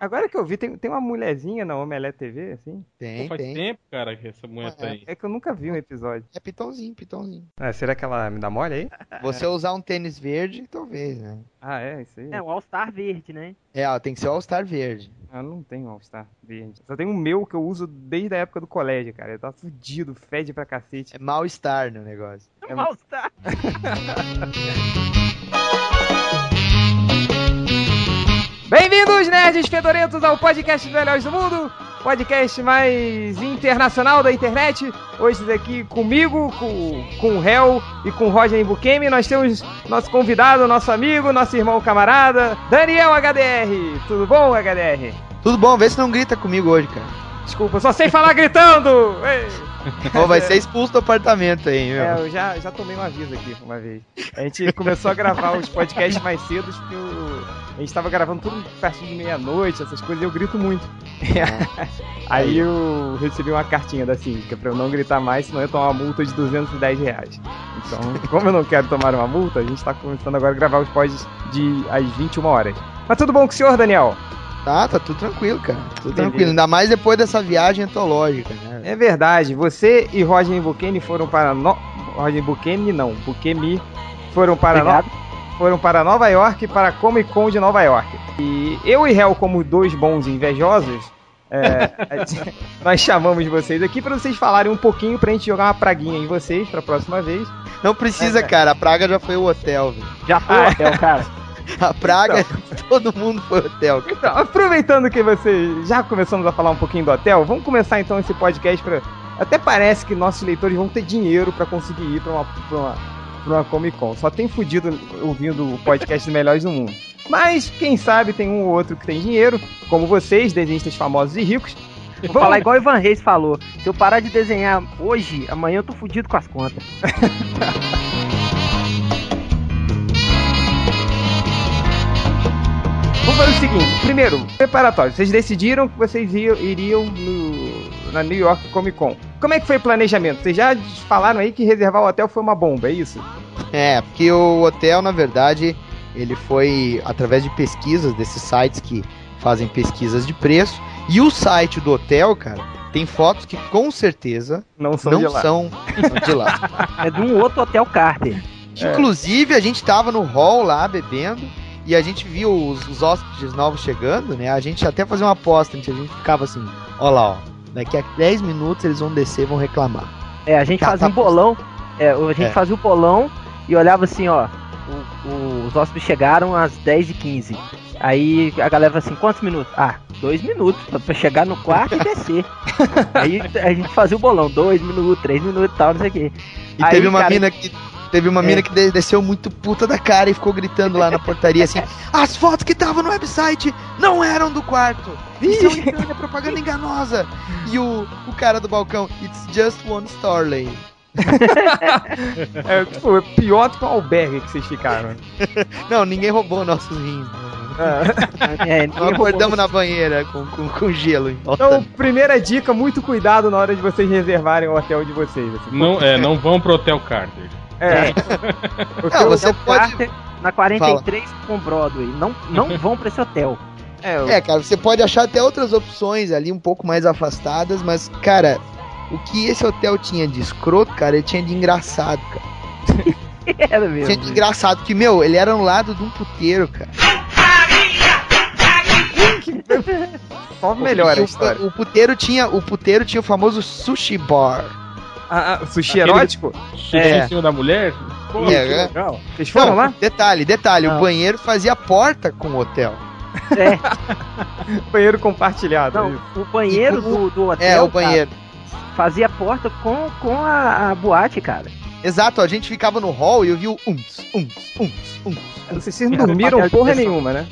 Agora que eu vi, tem, tem uma mulherzinha na Omelete TV, assim? Tem, Pô, faz tem. tempo, cara, que essa mulher tá aí. É que eu nunca vi um episódio. É pitãozinho, pitãozinho. Ah, será que ela me dá mole aí? Você usar um tênis verde, talvez, né? Ah, é, isso aí. É, o All-Star verde, né? É, ó, tem que ser o All-Star verde. Eu não tenho All-Star verde. Só tenho o meu que eu uso desde a época do colégio, cara. Ele tá fudido, fede pra cacete. É mal-estar no negócio. É- O Bem-vindos, nerds fedorentos, ao podcast dos melhores do mundo, podcast mais internacional da internet. Hoje aqui comigo, com, com o Hel e com o Roger Bukemi, nós temos nosso convidado, nosso amigo, nosso irmão camarada, Daniel HDR. Tudo bom, HDR? Tudo bom, vê se não grita comigo hoje, cara. Desculpa, só sei falar gritando! Ei! Ou vai ser expulso do apartamento aí, meu. É, eu já, já tomei um aviso aqui uma vez. A gente começou a gravar os podcasts mais cedo porque o- a gente tava gravando tudo perto de meia-noite, essas coisas, e eu grito muito. Aí eu recebi uma cartinha da síndica pra eu não gritar mais, senão eu ia tomar uma multa de 210 reais. Então, como eu não quero tomar uma multa, a gente tá começando agora a gravar os pods de às 21 horas. Mas tudo bom com o senhor, Daniel? Tá, tá tudo tranquilo, cara. Tudo Beleza. tranquilo. Ainda mais depois dessa viagem antológica, né? É verdade, você e Roger Bukemi foram para no... Roger Bukemi não, Bukemi foram para no... Foram para Nova York para a Comic Con de Nova York. E eu e Hel, como dois bons invejosos, é, nós chamamos vocês aqui para vocês falarem um pouquinho pra gente jogar uma praguinha em vocês pra próxima vez. Não precisa, É, é. cara. A praga já foi o hotel, velho. Já foi Ah, o hotel, cara. A praga, todo mundo foi o hotel. Então, aproveitando que vocês já começamos a falar um pouquinho do hotel, vamos começar então esse podcast para até parece que nossos leitores vão ter dinheiro pra conseguir ir pra uma, pra uma, pra uma Comic Con. Só tem fudido ouvindo o podcast dos melhores do mundo. Mas quem sabe tem um ou outro que tem dinheiro, como vocês, desenhistas famosos e ricos. Vou falar igual o Ivan Reis falou. Se eu parar de desenhar hoje, amanhã eu tô fudido com as contas. Vamos fazer o seguinte: primeiro, preparatório. Vocês decidiram que vocês iam- iriam no- na New York Comic Con. Como é que foi o planejamento? Vocês já falaram aí que reservar o hotel foi uma bomba, é isso? É, porque o hotel, na verdade, ele foi através de pesquisas desses sites que fazem pesquisas de preço. E o site do hotel, cara, tem fotos que com certeza Não são não de lá. são de lá. É de um outro hotel Carter. Inclusive, a gente tava no hall lá bebendo e a gente viu os, os hóspedes novos chegando, né? A gente até fazia uma aposta, a gente, a gente ficava assim, ó lá, ó. Daqui a 10 minutos eles vão descer e vão reclamar. É, a gente Tá, fazia tá um bolão. É, a gente É. fazia o bolão e olhava assim, ó. o- o- os hóspedes chegaram às 10h15. Aí a galera assim, quantos minutos? Ah, dois minutos pra- pra chegar no quarto e descer. Aí a gente fazia o bolão, dois minutos, três minutos e tal, não sei o quê. E Aí, teve uma cara, mina que. Teve uma É. mina que de- desceu muito puta da cara e ficou gritando lá na portaria assim: As fotos que estavam no website não eram do quarto! Isso é é propaganda enganosa! E o, o cara do balcão, it's just one store lane. É, tipo, é pior do que o albergue que vocês ficaram. Não, ninguém roubou nossos rins. não. É, Nós ninguém acordamos na banheira com, com, com gelo em volta. Então, primeira dica, muito cuidado na hora de vocês reservarem o hotel de vocês. assim. Não, é, não vão pro Hotel Carter. É. Porque Não, você pode. Carter na 43 com Broadway. Não, não vão pra esse hotel. é, o- É, cara, você pode achar até outras opções ali um pouco mais afastadas, mas, cara, o que esse hotel tinha de escroto, cara, ele tinha de engraçado, cara. Era mesmo. Tinha de engraçado, que, meu, ele era no lado de um puteiro, cara. só melhora a o, história. o puteiro tinha, o puteiro tinha o famoso sushi bar. Ah, ah, sushi Aquele- erótico? Sushi É. em cima da mulher? Pô, É, que é. legal. Vocês foram Não, lá? Detalhe, detalhe, Não. o banheiro fazia porta com o hotel. É, Banheiro compartilhado. não, o banheiro do, do hotel É, o cara, banheiro. fazia porta com, com a, a boate, cara. Exato, a gente ficava no hall e eu vi o uns, uns, uns, uns. Não sei se vocês não dormiram porra nenhuma, né?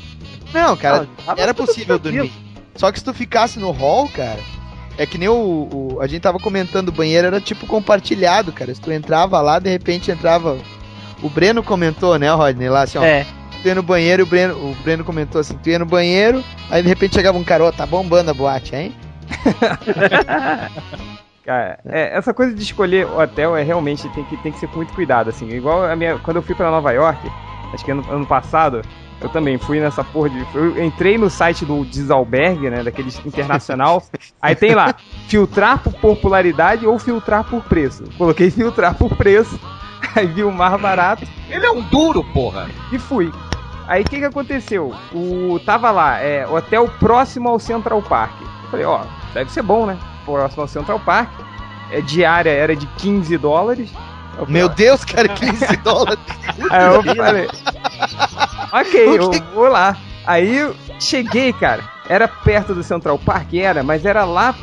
Não, cara, Não, era possível tranquilo. dormir. Só que se tu ficasse no hall, cara, é que nem o, o- A gente tava comentando, o banheiro era tipo compartilhado, cara. Se tu entrava lá, de repente entrava. O Breno comentou, né, Rodney, lá assim, ó. É, Tu ia no banheiro e o Breno, o Breno comentou assim: tu ia no banheiro, aí de repente chegava um cara, ó, tá bombando a boate, hein? Cara, é, essa coisa de escolher o hotel é realmente tem que, tem que ser com muito cuidado, assim. Igual a minha, quando eu fui pra Nova York, acho que ano, ano passado, Eu também fui nessa porra de. Eu entrei no site do Desalberg, né? Daqueles internacional. aí tem lá, filtrar por popularidade ou filtrar por preço. Coloquei filtrar por preço. Aí vi o mais barato. Ele é um duro, porra. E fui. Aí o que que aconteceu? O tava lá, é, hotel próximo ao Central Park. Falei, ó, deve ser bom, né? Próximo ao Central Park. É, diária era de 15 dólares. Meu Deus, cara, 15 dólares. Aí eu falei, ok, eu vou lá. Aí eu cheguei, cara. Era perto do Central Park, era, mas era lá,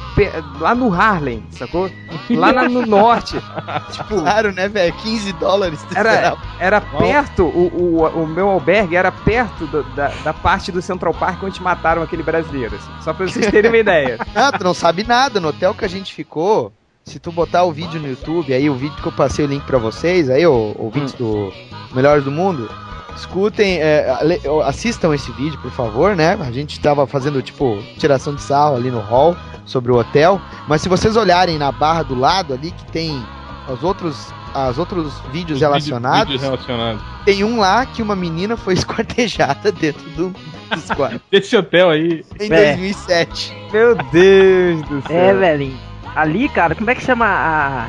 lá no Harlem, sacou? Lá na- no norte. Tipo, Claro, né, velho? 15 dólares. era, era perto, o, o, o meu albergue era perto do- da, da parte do Central Park onde mataram aquele brasileiro. assim. Só pra vocês terem uma ideia. Ah, tu não sabe nada. No hotel que a gente ficou, se tu botar o vídeo no YouTube, aí o vídeo que eu passei o link pra vocês, aí, ô, ouvintes do Melhores do Mundo, escutem, é, assistam esse vídeo, por favor, né? A gente tava fazendo, tipo, tiração de sarro ali no hall sobre o hotel. Mas se vocês olharem na barra do lado ali, que tem os outros. As outros vídeos Os relacionados, vídeos relacionados. tem um lá que uma menina foi esquartejada dentro do. Desse hotel aí. Em É. 2007. Meu Deus do céu. É, velhinho. Ali, cara, como é que chama a,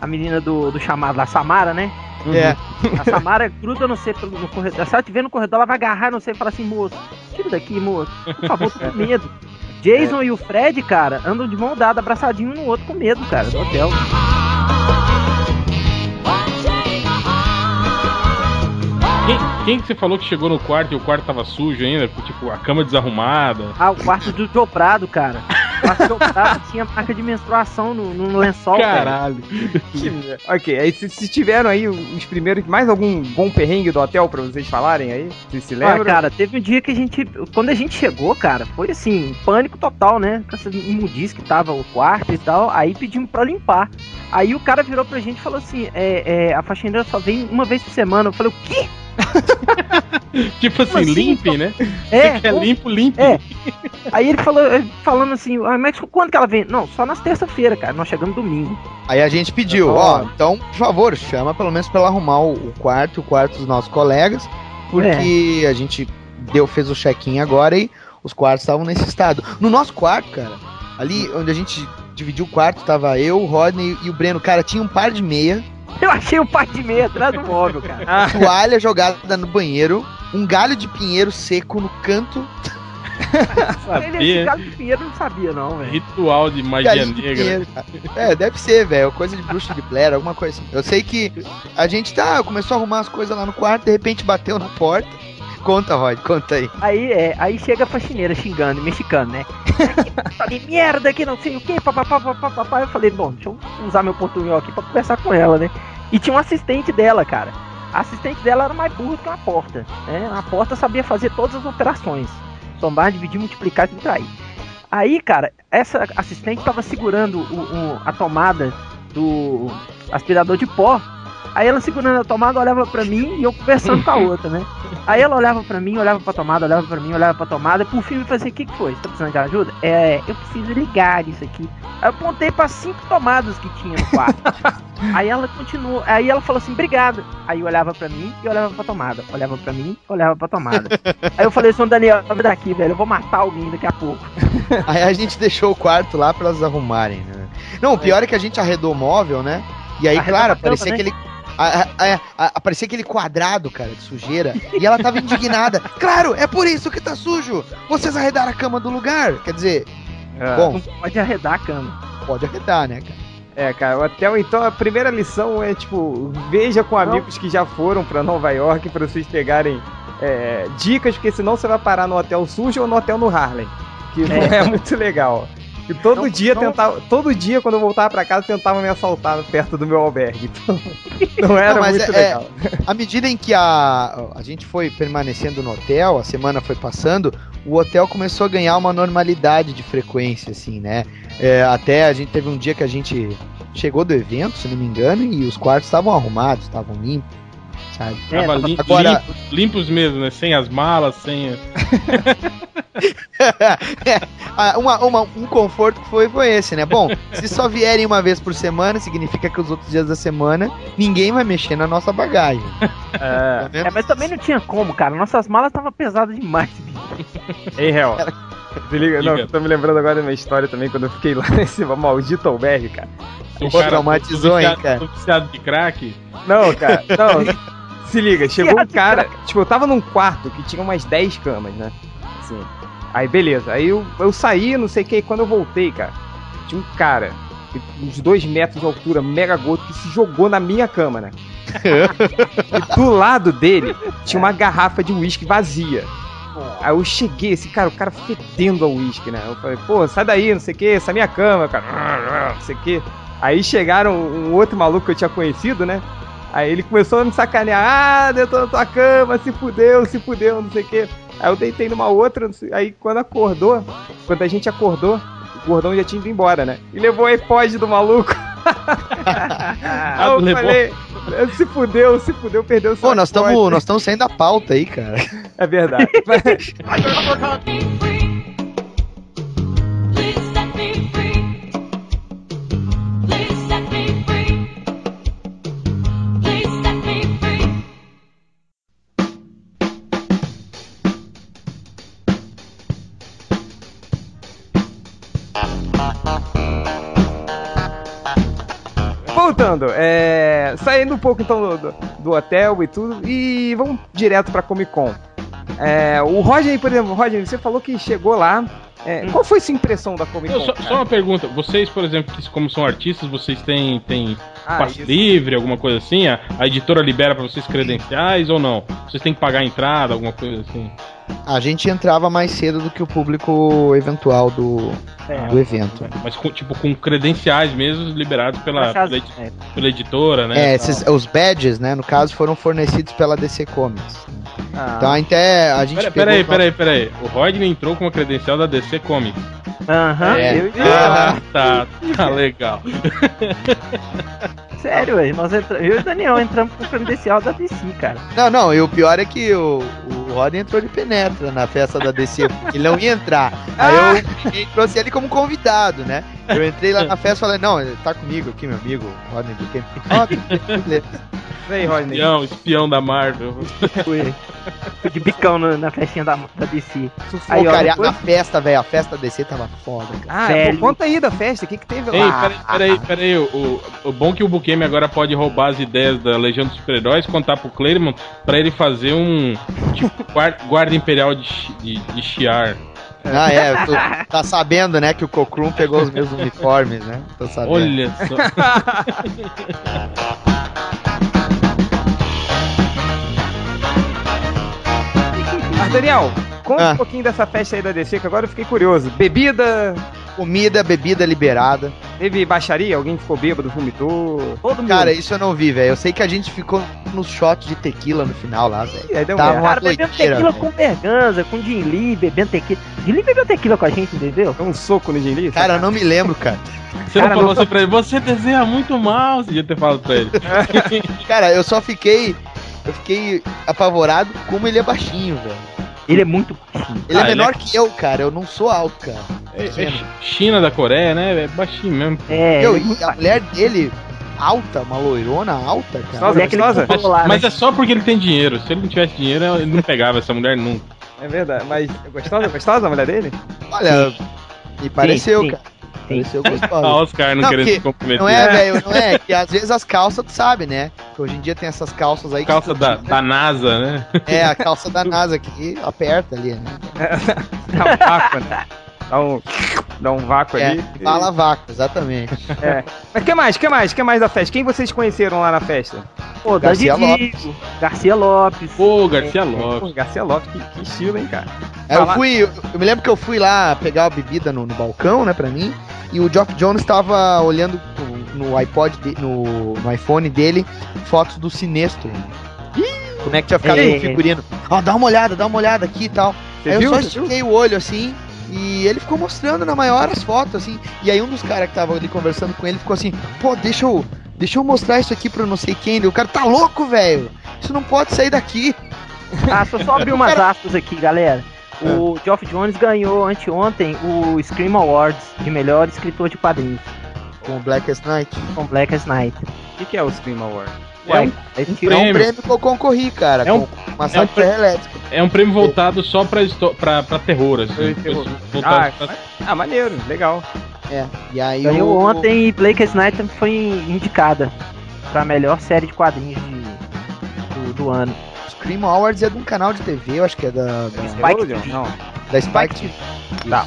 a menina do, do chamado lá? Samara, né? É. A Samara gruda, não sei, pelo- no corredor. Se ela estiver no corredor, ela vai agarrar, não sei, e falar assim, moço, tira daqui, moço. Por favor, tô com medo. Jason e o Fred, cara, andam de mão dada, abraçadinho um no outro com medo, cara, do hotel. Quem, quem que você falou que chegou no quarto e o quarto tava sujo ainda? Tipo, a cama desarrumada. Ah, o quarto do Joe Prado, cara. Tinha marca de menstruação no, no lençol, cara. Caralho. Que ok, aí se, se tiveram aí os primeiros, mais algum bom perrengue do hotel pra vocês falarem aí? Vocês se Ah, lembram? cara, teve um dia que a gente. Quando a gente chegou, cara, foi assim, pânico total, né? Com essa imundice que tava o quarto e tal. Aí pedimos pra limpar. Aí o cara virou pra gente e falou assim: é, é, a faxineira só vem uma vez por semana. Eu falei, o quê? Tipo assim, assim, limpe, né? É, Você quer como- limpo, limpe. É. Aí ele falou, eh, falando assim, ah, mas quando que ela vem? Não, só nas terça-feira, cara. Nós chegamos domingo. Aí a gente pediu, Ó. ó, então, por favor, chama pelo menos pra ela arrumar o, quarto, o quarto dos nossos colegas, porque a gente deu, fez o check-in agora e os quartos estavam nesse estado. No nosso quarto, cara, ali onde a gente dividiu o quarto, tava eu, o Rodney e o Breno, cara, tinha um par de meia, Eu achei o par de meia atrás do móvel, cara. Ah, toalha jogada no banheiro, um galho de pinheiro seco no canto, Ele, esse Sabia. galo de pinheiro não sabia, não, velho. Ritual de magia galho de negra. pinheiro, cara. É, deve ser, velho, coisa de bruxa de Blair, alguma coisa assim. Eu sei que a gente tá, começou a arrumar as coisas lá no quarto, de repente bateu na porta. Conta, Rod, conta aí. Aí, é, aí chega a faxineira xingando, mexicano, né? Falei, merda, que não sei o que, papapá, papapá. Eu falei, bom, deixa eu usar meu portunhol aqui pra conversar com ela, né? E tinha um assistente dela, cara. A assistente dela era mais burra que uma porta, né? A porta sabia fazer todas as operações. Somar, dividir, multiplicar e subtrair. Aí, cara, essa assistente tava segurando o- o- a tomada do aspirador de pó. Aí ela segurando a tomada, olhava pra mim e eu conversando com a outra, né? Aí ela olhava pra mim, olhava pra tomada, olhava pra mim, olhava pra tomada, e por fim me fazia, o que que foi? Você tá precisando de ajuda? É, eu preciso ligar isso aqui. Aí eu apontei pra cinco tomadas que tinha no quarto. aí ela continuou, aí ela falou assim, obrigado. Aí eu olhava pra mim e olhava pra tomada. Olhava pra mim, olhava pra tomada. aí eu falei, São Daniel, vai daqui, velho, eu vou matar alguém daqui a pouco. Aí a gente deixou o quarto lá pra elas arrumarem, né? Não, o pior é que a gente arredou o móvel, né? E aí, Arredou claro, a tampa, aparecia né? aquele. A- a- a- aparecia aquele quadrado, cara, de sujeira. E ela tava indignada. Claro, é por isso que tá sujo! Vocês arredaram a cama do lugar! Quer dizer, é. bom, Não pode arredar a cama. pode arredar, né, cara? É, cara, o hotel, então, a primeira lição é, tipo, veja com amigos que já foram pra Nova York pra vocês pegarem é, dicas, porque senão você vai parar no hotel sujo ou no hotel no Harlem, que não é muito legal. E todo Não- dia não- tentava, todo dia quando eu voltava pra casa tentavam me assaltar perto do meu albergue. Então, não era Não, muito é- legal. À medida em que a, a gente foi permanecendo no hotel, a semana foi passando, o hotel começou a ganhar uma normalidade de frequência, assim, né? É, até a gente teve um dia que a gente chegou do evento, se não me engano, e os quartos estavam arrumados, estavam limpos, sabe? É, Tava lim- Agora- limpo- limpos mesmo, né? Sem as malas, sem. Ah, uma, uma- um conforto que foi, foi esse, né? Bom, se só vierem uma vez por semana, significa que os outros dias da semana ninguém vai mexer na nossa bagagem. É, Tá? É, mas também não tinha como, cara. Nossas malas estavam pesadas demais. Ei, Hel. Se liga, não, tô me lembrando agora da minha história também, quando eu fiquei lá nesse maldito albergue, cara. Pô, traumatizou, hein, cara? tô viciado de crack. Não, cara, não. Se liga, chegou um cara. Tipo, eu tava num quarto que tinha umas 10 camas, né? Assim. Aí, beleza. Aí eu, eu saí, não sei o que, e quando eu voltei, cara, tinha um cara, uns 2 metros de altura, mega gordo, que se jogou na minha cama, né? e do lado dele tinha uma garrafa de uísque vazia. Aí eu cheguei, esse cara, o cara fedendo a uísque, né? Eu falei, pô, sai daí, não sei o que, essa é minha cama, cara, não sei o que. Aí chegaram um outro maluco que eu tinha conhecido, né? Aí ele começou a me sacanear, ah, dentro da tua cama, se fudeu, se fudeu, não sei o que. Aí eu deitei numa outra, aí quando acordou, quando a gente acordou, o gordão já tinha ido embora, né? E levou o iPod do maluco. Aí eu levou? falei, se fudeu, se fudeu, perdeu o seu Pô, nós iPod. estamos nós estamos saindo da pauta aí, cara. É verdade. Please set me free. Voltando, é, saindo um pouco então do, do- hotel e tudo, e vamos direto pra Comic Con. É, o Roger, por exemplo, Roger, você falou que chegou lá. é, Qual foi sua impressão da Comic Não, Con? só, só uma pergunta. Vocês, por exemplo, que como são artistas, vocês têm, têm Ah, passe isso. livre, alguma coisa assim? A, a editora libera pra vocês credenciais ou não? Vocês têm que pagar a entrada, alguma coisa assim? A gente entrava mais cedo do que o público eventual do, É, do evento. Mas com, tipo com credenciais mesmo liberados pela, pela, edi- é, pela editora, né? É, esses, os badges, né, no caso, foram fornecidos pela DC Comics. Ah, Então até a gente peraí, peraí, peraí. O Rodney entrou com uma credencial da DC Comics. Aham, É. eu Ah, tá, tá legal. Sério, velho. Nós entra... Eu e o Daniel entramos com o credencial da DC, cara. Não, não, e o pior é que o, o Rodney entrou de penetra na festa da DC, porque ele não ia entrar. Aí eu e trouxe ele como convidado, né? Eu entrei lá na festa e falei, não, ele tá comigo aqui, meu amigo, Rodney do Camp. Beleza. Vem, Rodney. Espião, espião da Marvel. Fui, fui de bicão na, na festinha da, da DC. Aí, ó, cara, depois- a festa, velho, a festa da DC tava foda, cara. Ah, Velho. pô, conta aí da festa, o que, que teve Ei, lá? peraí, peraí, peraí. O, o, bom é que o Bukemi agora pode roubar as ideias da Legião dos Super-Heróis, contar pro Claremont pra ele fazer um tipo guarda, imperial de, de, de Shiar. Ah, é, tu tá sabendo, né, que o Cocrum pegou os meus uniformes, né? Tô sabendo. Olha só. Mas, Daniel, conta Ah. um pouquinho dessa festa aí da DC, que agora eu fiquei curioso. Bebida, Comida, bebida liberada. teve baixaria? Alguém ficou bêbado, vomitou? Todo mundo. Cara, isso eu não vi, velho. Eu sei que a gente ficou nos shots de tequila no final lá, velho. Tava uma cara bebendo tequila velho. com Berganza, com Jim Lee, bebendo tequila. Jim Lee bebeu tequila com a gente, entendeu? Deu um soco no Jim Lee? Cara, eu não me lembro, cara. Você Cara, não falou não- assim pra ele, você desenha muito mal, você devia ter falado pra ele. Cara, eu só fiquei. Eu fiquei apavorado como ele é baixinho, velho. Ele é muito. Ele Ah, é ele menor é- que eu, cara. Eu não sou alto, cara. É, é China da Coreia, né? É baixinho mesmo. É, eu, ele é e a mulher dele, alta, uma loirona alta, cara. Mulher que ele gostosa? comprou lá, Mas né? é só porque ele tem dinheiro. Se ele não tivesse dinheiro, ele não pegava essa mulher nunca. É verdade, mas é gostosa, gostosa a mulher dele? Olha, me pareceu, sim, cara. Pareceu Ah, gostosa. Oscar não, Não, querendo se comprometer. Não é, velho, não é. Que às vezes as calças, tu sabe, né? Que hoje em dia tem essas calças aí. que Calça tu- da, da NASA, né? É, a calça da NASA que aperta ali, né? Dá um vácuo, né? Dá um, dá um vácuo É, ali. fala vácuo, exatamente. É. Mas o que mais? que mais? que mais da festa? Quem vocês conheceram lá na festa? Pô, Garcia Garcia Lopes. Garcia Lopes. Pô, Garcia Pô, Lopes. Garcia Lopes, que, que estilo, hein, cara? Aí eu fui, eu, eu me lembro que eu fui lá pegar a bebida no, no balcão, né, pra mim, e o Geoff Jones tava olhando no, no iPod, de- no, no iPhone dele, fotos do Sinestro. Como é que tinha ficado É. o figurino? Ó, dá uma olhada, dá uma olhada aqui e tal. Você aí viu? eu só estiquei o olho assim, e ele ficou mostrando na maior as fotos, assim. E aí um dos caras que tava ali conversando com ele ficou assim, pô, deixa eu. Deixa eu mostrar isso aqui pro não sei quem. O cara tá louco, velho. Isso não pode sair daqui. Ah, só só abrir umas aspas aqui, galera. O Geoff Jones ganhou anteontem o Scream Awards de melhor escritor de quadrinhos Com o Blackest Night. com Blackest Night. O que, que é o Scream Award? Uai, um esse É um Prêmio. prêmio que eu concorri, cara. É um- com Massacre é um prê- Elétrico. É um prêmio voltado só pra, pra, pra terror, assim. Terror. Ah, pra- ah, maneiro, legal. É. E aí ganhou o... ontem e Blackest Night foi indicada pra melhor série de quadrinhos de- do, do ano. Scream Awards é de um canal de TV, eu acho que é da, da, Spike? TV. Não. da Spike TV. Tá.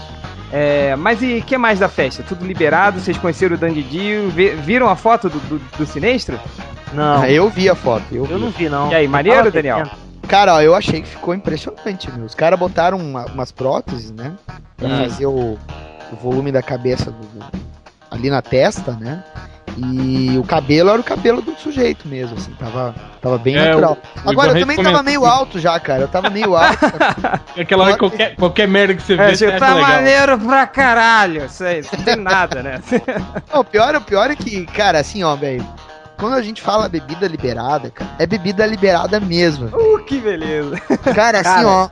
É, mas e o que mais da festa? Tudo liberado? Vocês conheceram o Dandy Dio? Viram a foto do, do, do Sinestro? Não, Ah, eu vi a foto, eu, eu vi. não vi não. E aí, maneiro, Daniel? Cara, ó, eu achei que ficou impressionante, meu. Os caras botaram uma- umas próteses, né? Pra Hum. fazer o, o volume da cabeça do- do- ali na testa, né? E o cabelo era o cabelo do sujeito mesmo, assim, tava, tava bem É, natural. o Agora, eu Ivan também comentou- tava meio alto já, cara. Eu tava meio alto. Aquela hora que qualquer, qualquer merda que você vê, É, você tipo, acha tá legal. maneiro pra caralho. Isso aí, não tem nada, né? Não, o pior, o pior é que, cara, assim, ó, velho. Quando a gente fala bebida liberada, cara, é bebida liberada mesmo. uh, que beleza. Cara, assim, Cara, ó.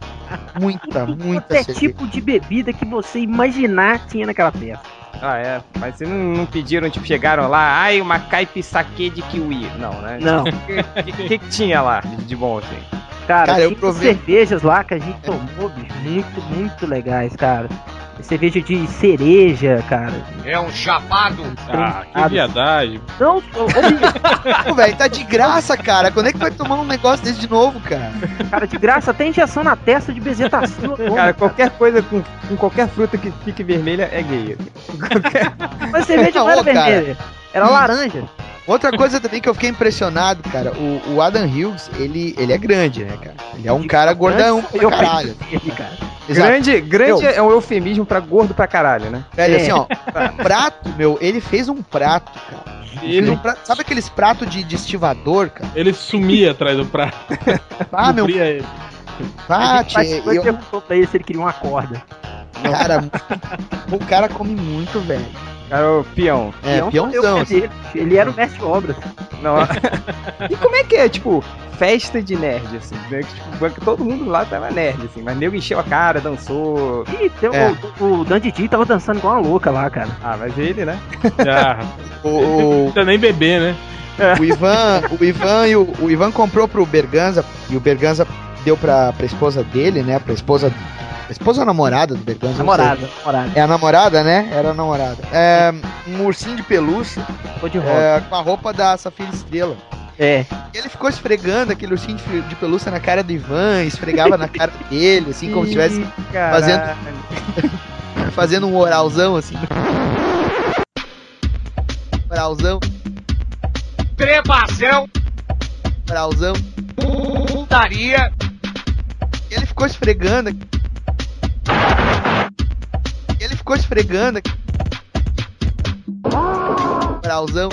Muita, muita Qualquer cerveja. tipo de bebida que você imaginar tinha naquela festa. Ah, é. Mas vocês não, não pediram, tipo, chegaram lá, ai, uma caipe saque de kiwi. Não, né? Não. O que, que, que tinha lá de, bom, assim? Cara, Cara, eu tinha provei- cervejas lá que a gente tomou, bicho, muito, muito legais, cara. Cerveja de cereja, cara. É um chapado. Ah, que viadagem. Não, ô, velho, tá de graça, cara. Quando é que vai tomar um negócio desse de novo, cara? cara, de graça, até injeção na testa de bezetacil. Cara, qualquer coisa com, com qualquer fruta que fique vermelha é gay. Qualquer- Mas cerveja não Não, era ô, cara. vermelha, era laranja. Outra coisa também que eu fiquei impressionado, cara, o, o Adam Hughes, ele, ele é grande, né, cara? Ele é um cara gordão pra caralho. pensei, cara. Exato. Grande, grande Eu- é um eufemismo pra gordo pra caralho, né? Velho, É. assim, ó, prato, meu, ele fez um prato, cara. Fez Ele, um prato- sabe aqueles pratos de, de estivador, cara? ele sumia atrás do prato. Ah, meu, ele. ah, tchê, foi eu, perguntou pra ele se ele queria uma corda. cara, o cara come muito, velho. Cara, o peão. É, Peão peãozão. pé assim. Ele era o mestre obras. Não. e como é que é, tipo, festa de nerd, assim? Né? Que, tipo, todo mundo lá tava nerd, assim, mas nego encheu a cara, dançou. Ih, tem É. o, o Dandy D tava dançando igual uma louca lá, cara. Ah, mas ele, né? Ah, O, não nem beber, né? o Ivan, o Ivan e o, o Ivan comprou pro Berganza e o Berganza deu pra, pra esposa dele, né? Pra esposa. A esposa ou namorada do sei. Namorada, namorada. É a namorada, né? Era a namorada. É, um ursinho de pelúcia Ficou de rosa. é, com a roupa da Safira Estrela. É. E ele ficou esfregando aquele ursinho de, de pelúcia na cara do Ivan, esfregava na cara dele, assim, como se estivesse caralho. fazendo um oralzão, assim. Oralzão, Trepação. oralzão. Putaria. Ele ficou esfregando. Ele ficou esfregando. Oralzão.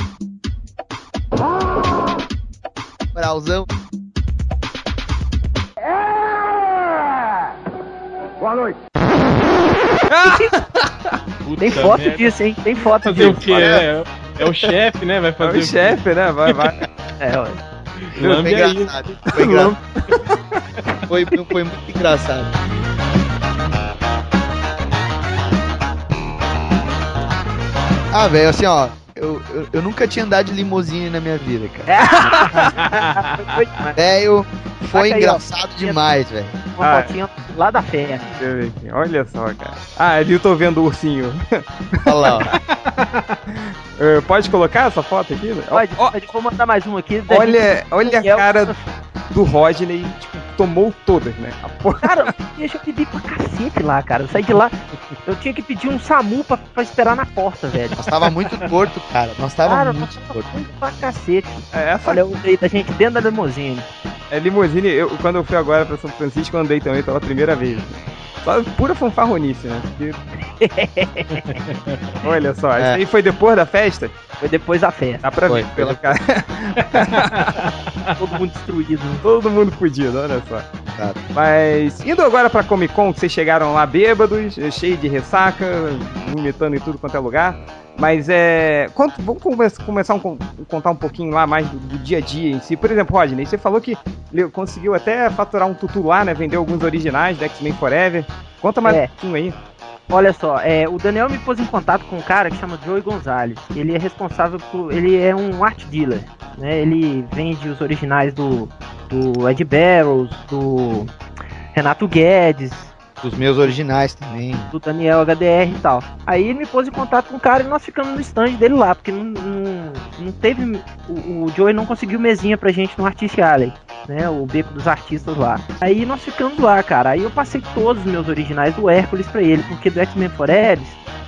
Oralzão. Puta Tem foto merda. disso, hein? Tem foto Fazer o disso. quê? É, é o chefe, né? Vai É fazer o chefe, né? Vai, vai. É. Foi engraçado. Foi, engra... foi, foi muito engraçado. Ah, velho, assim, ó. Eu, eu, eu nunca tinha andado de limusine na minha vida, cara. Foi demais. Velho, foi aí, ó. engraçado demais, velho. Uma Ah. fotinha lá da festa. Deixa eu ver aqui. Olha só, cara. Ah, ali eu tô vendo o ursinho. Olha lá, ó. Eh, pode colocar essa foto aqui? Pode, Ó, pode, vou mandar mais uma aqui. olha, olha a cara do Rodney, tipo, tomou todas, né? A porra. Cara, deixa eu pedir pra cacete lá, cara. Eu saí de lá, eu tinha que pedir um SAMU pra, pra esperar na porta, velho. Nós tava muito torto, cara. Nós tava Cara, muito nós tava torto. muito pra cacete. É, Essa Olha, eu da gente dentro da limusine. é limusine. Eu, quando eu fui agora pra São Francisco, eu andei também pela primeira vez. Só pura fanfarronice, né? Porque- Olha só, isso É. aí foi depois da festa? Foi depois da festa. Dá pra Foi, ver pela cara. Todo mundo destruído. Todo mundo fudido, olha só. Tá. Mas indo agora pra Comic Con, que vocês chegaram lá bêbados, cheio de ressaca, vomitando em tudo quanto é lugar. Mas é. Conta, vamos come- começar a contar um pouquinho lá mais do, do dia a dia em si. Por exemplo, Rodney, você falou que ele conseguiu até faturar um tutu lá, né? Vendeu alguns originais da X-Men Forever. Conta mais É. um pouquinho aí. Olha só, é, o Daniel me pôs em contato com um cara que chama Joey Gonzalez. Ele é responsável por. Ele é um art dealer. Né? Ele vende os originais do, do Ed Barrows, do Renato Guedes, Os meus originais também. do Daniel HDR e tal. Aí ele me pôs em contato com o cara e nós ficamos no stand dele lá, porque não, não, não teve. O, o Joey não conseguiu mesinha pra gente no Artist Alley, né? O beco dos artistas lá. Aí nós ficamos lá, cara. Aí eu passei todos os meus originais do Hércules pra ele, porque do X-Men Forever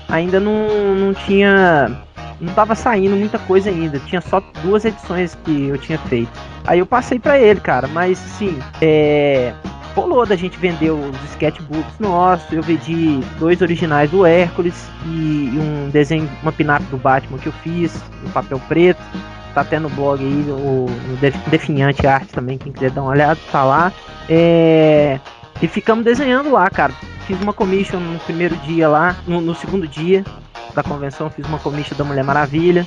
ainda não, não tinha. Não tava saindo muita coisa ainda. Tinha só duas edições que eu tinha feito. Aí eu passei pra ele, cara. Mas assim, é rolou da gente vender os sketchbooks nossos, eu vendi dois originais do Hércules e um desenho, uma pinap do Batman que eu fiz, em papel preto. Tá até no blog aí, o, o Def- Definhante Arte também, quem quiser dar uma olhada, tá lá. É, e ficamos desenhando lá, cara. Fiz uma commission no primeiro dia lá, no, no segundo dia da convenção, fiz uma commission da Mulher Maravilha.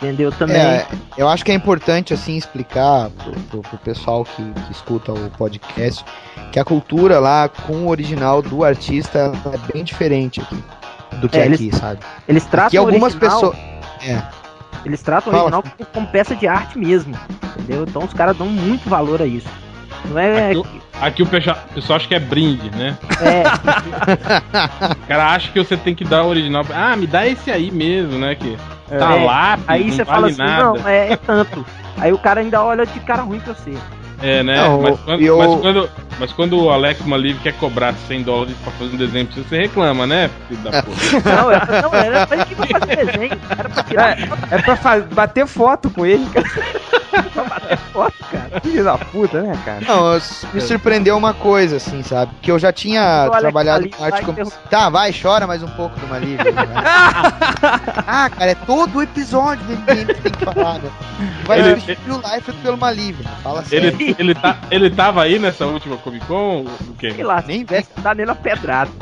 Vendeu também. É, eu acho que é importante assim explicar pro, pro- pro pessoal que, que escuta o podcast que a cultura lá com o original do artista é bem diferente aqui do que É, eles- aqui, sabe? Eles tratam Que o algumas original- pessoas. Eles tratam Fala. o original como, como peça de arte mesmo, entendeu? Então os caras dão muito valor a isso. Não é. Aqui, o- aqui o pessoal, o pessoal acha que é brinde, né? é O cara acha que você tem que dar o original. Ah, me dá esse aí mesmo, né? Que tá É, lá, aí você vale fala assim, nada. não, é, é tanto. Aí o cara ainda olha de cara ruim pra você. É, né? Não, mas, quando, eu- mas, quando, mas quando o Alex Maliv quer cobrar 100 dólares pra fazer um desenho pra você, você reclama, né? Filho da porra. Não, era, não, era pra ele que fazer desenho, era pra tirar É pra fa- bater foto com ele, cara. Pra bater foto, cara. Filho da puta, né, cara? Não, me surpreendeu uma coisa, assim, sabe? Que eu já tinha trabalhado com arte como. Tá, vai, chora mais um pouco do Malívio. né? ah, cara, é todo o episódio do MDM que tem que falar, né? Vai Ele- substituir o Life pelo Malívio. Fala sério. Ele, ele, tá, ele tava aí nessa última Comic Con? O quê? Sei lá, Nem que dar nele a pedrada.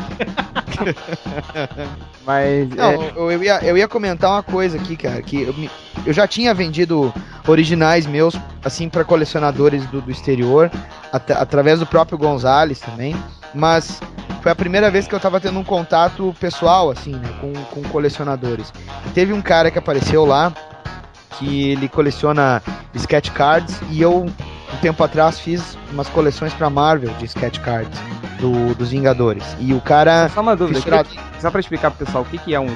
Mas. Não, é, eu, eu ia, eu ia comentar uma coisa aqui, cara, que eu, me- eu já tinha vendido originais meus, assim, para colecionadores do, do exterior, até- através do próprio Gonzales também, mas foi a primeira vez que eu tava tendo um contato pessoal, assim, né, com, com colecionadores. E teve um cara que apareceu lá, que ele coleciona sketch cards, e eu, um tempo atrás, fiz umas coleções pra Marvel de sketch cards, do, dos Vingadores. E o cara... só uma dúvida. fissurado- que- Só pra explicar pro pessoal o que, que é um.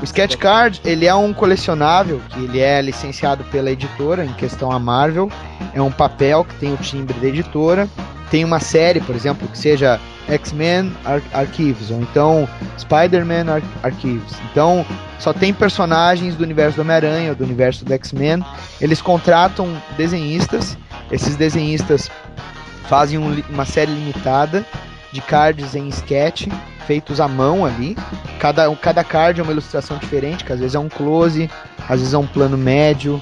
O Sketch Card, ele é um colecionável, que ele é licenciado pela editora, em questão a Marvel. É um papel que tem o timbre da editora. Tem uma série, por exemplo, que seja X-Men Ar Archives, ou então Spider-Man Ar Archives. Então, só tem personagens do universo do Homem-Aranha, do universo do X-Men. Eles contratam desenhistas. Esses desenhistas fazem um uma série limitada de cards em sketch, feitos à mão ali. Cada, cada card é uma ilustração diferente, que às vezes é um close, às vezes é um plano médio.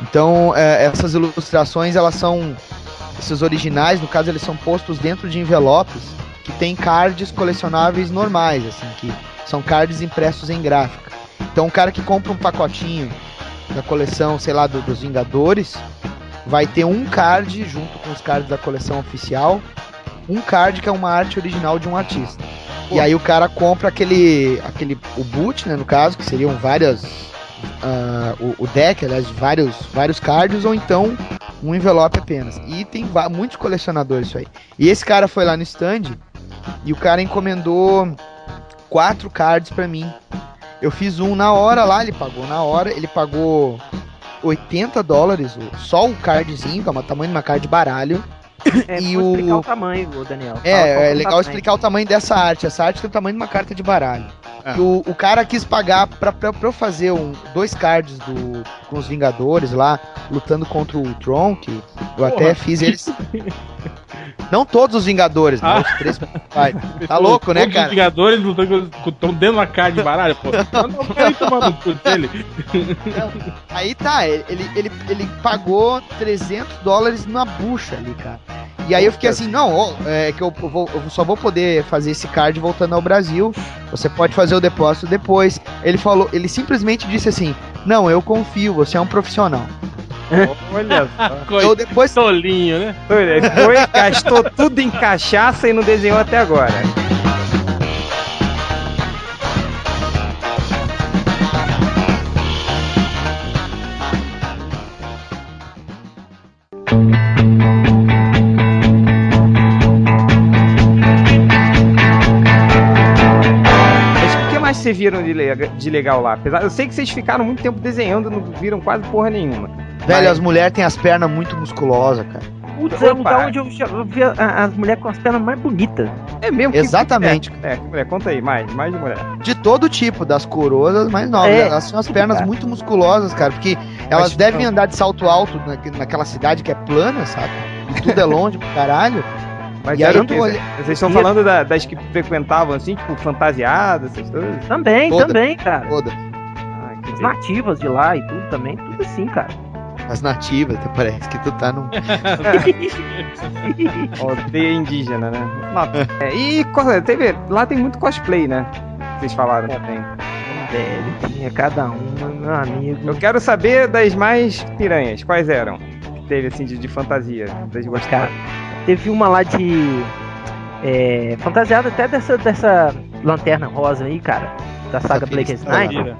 Então, é, essas ilustrações, elas são. Esses originais, no caso, eles são postos dentro de envelopes que tem cards colecionáveis normais, assim, que são cards impressos em gráfica. Então, o cara que compra um pacotinho da coleção, sei lá, do- dos Vingadores, vai ter um card junto com os cards da coleção oficial, um card que é uma arte original de um artista. E aí o cara compra aquele, aquele o boot, né, no caso, que seriam várias ah, o, o deck, aliás, vários vários cards ou então um envelope apenas. E tem muitos colecionadores isso aí. E esse cara foi lá no stand e o cara encomendou quatro cards pra mim. Eu fiz um na hora lá, ele pagou na hora, ele pagou 80 dólares, só o cardzinho, que é o tamanho de uma card de baralho. É, E o- explicar o tamanho, Daniel. É, é legal tamanho. explicar o tamanho dessa arte. Essa arte tem o tamanho de uma carta de baralho. O, o cara quis pagar pra, pra, pra eu fazer um, dois cards do, com os Vingadores lá, lutando contra o Tron, que eu até fiz eles. Não todos os Vingadores, né? Ah. Os três. Vai. Tá louco, né, Todos cara? Os Vingadores lutando com estão dentro da cara de baralho, pô. Não cu dele. Aí tá, ele, ele, ele pagou 300 dólares na bucha ali, cara. E aí eu fiquei assim, não, é que eu, vou- eu só vou poder fazer esse card voltando ao Brasil. Você pode fazer o depósito depois. Ele falou, ele simplesmente disse assim, não, eu confio, você é um profissional. Olha só. Eu Coisa depois tolinho, né? Ele foi, gastou tudo em cachaça e não desenhou até agora. Vocês viram de, lega- de legal lá? Apesar, eu sei que vocês ficaram muito tempo desenhando, não viram quase porra nenhuma. Velho, Mas- as mulheres têm as pernas muito musculosas, cara. Putz, é lugar onde eu, vi as mulheres com as pernas mais bonitas. É mesmo que Exatamente. É, que mulher, conta aí, mais, mais de mulher. De todo tipo, das coroas as mais novas. É, elas têm as pernas cara. muito musculosas, cara. Porque elas Mas, devem não. andar de salto alto na- naquela cidade que é plana, sabe? E tudo é longe pro caralho. Mas E aí eu tô olhando- Vocês estão E- falando da- das que frequentavam assim, tipo, fantasiadas, essas coisas? Também, Toda. também, cara. Toda. Ah, As nativas de lá e tudo também, tudo assim, cara. As nativas, até parece que tu tá num. Aldeia indígena, né? É, e co- teve, lá tem muito cosplay, né? Vocês falaram também. Velho, tinha cada uma, meu amigo. Eu quero saber das mais piranhas. Quais eram? Que teve assim de, de fantasia. Vocês gostaram? Teve uma lá de. É, fantasiada até dessa, dessa lanterna rosa aí, cara. Da saga Safira Black. Knight. Safira.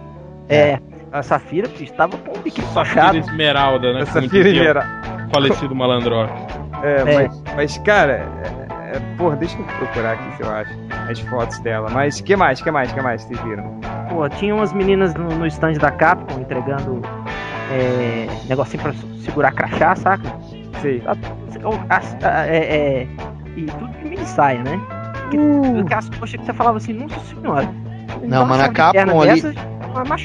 É, a Safira bicho, tava com um biquíni Safira. Esmeralda, né? Dizia geral. o falecido malandrox. É, É. Mas, mas, cara, é, é, porra, deixa eu procurar aqui se eu acho as fotos dela. Mas que mais, que mais, que mais vocês viram? Pô, tinha umas meninas no, no stand da Capcom entregando é, negocinho pra segurar crachá, saca? Sei. As- a- é, é, e tudo de mini saia, né? Que- Uh. Aquelas coxas que você falava assim, nossa senhora. Não, mas na Capcom ali- dessas.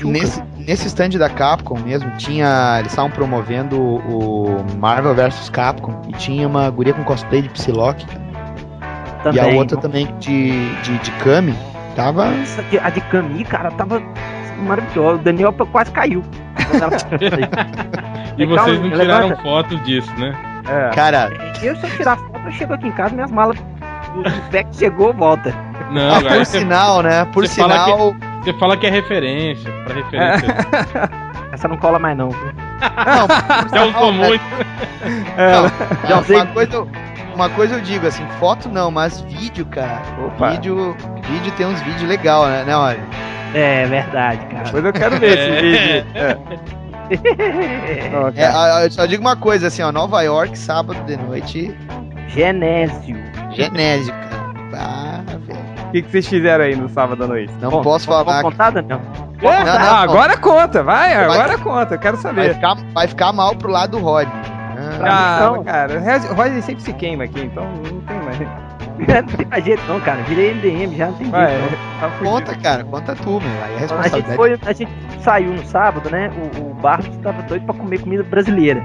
Nesse, nesse stand da Capcom mesmo, tinha. Eles estavam promovendo o Marvel vs Capcom e tinha uma guria com cosplay de Psylocke também. e a outra também de, de, de Kami. Tava. Nossa, a de Cami, cara, tava maravilhosa. O Daniel quase caiu. E Calma, vocês não levanta. tiraram fotos disso, né? É. Cara, Eu, se eu tirar foto, eu chego aqui em casa, minhas malas. O pé que chegou, volta. Não, ah, cara, por sinal, né? Por você fala sinal. você fala que é referência. Pra referência. Essa não cola mais, não. Não, Já usou sinal, né? muito. Não, Já uma, usei. coisa, eu- uma coisa eu digo, assim, foto não, mas vídeo, cara. Opa. Vídeo, vídeo tem uns vídeos legais, né? né olha. É verdade, cara. Depois eu quero ver esse É. vídeo. É. É, eu só digo uma coisa, assim, ó, Nova York, sábado de noite, Genésio. genésio, cara. Ah, velho. O que, que vocês fizeram aí no sábado à noite? Não Bom, posso falar. contar, Daniel? É? não, ah, não. agora conta, vai, Vai. agora conta, eu quero Vai saber. ficar, vai ficar mal pro lado do Rod. Ah, Ah, Não. cara, o Roger sempre se queima aqui, então não tem mais. Não tem mais jeito não, cara. Virei MDM, já não tem jeito tá fudido. conta, cara, conta tu, meu. Aí é não. A gente, responsabilidade. foi, a gente saiu no sábado, né? O, o Barros tava doido pra comer comida brasileira.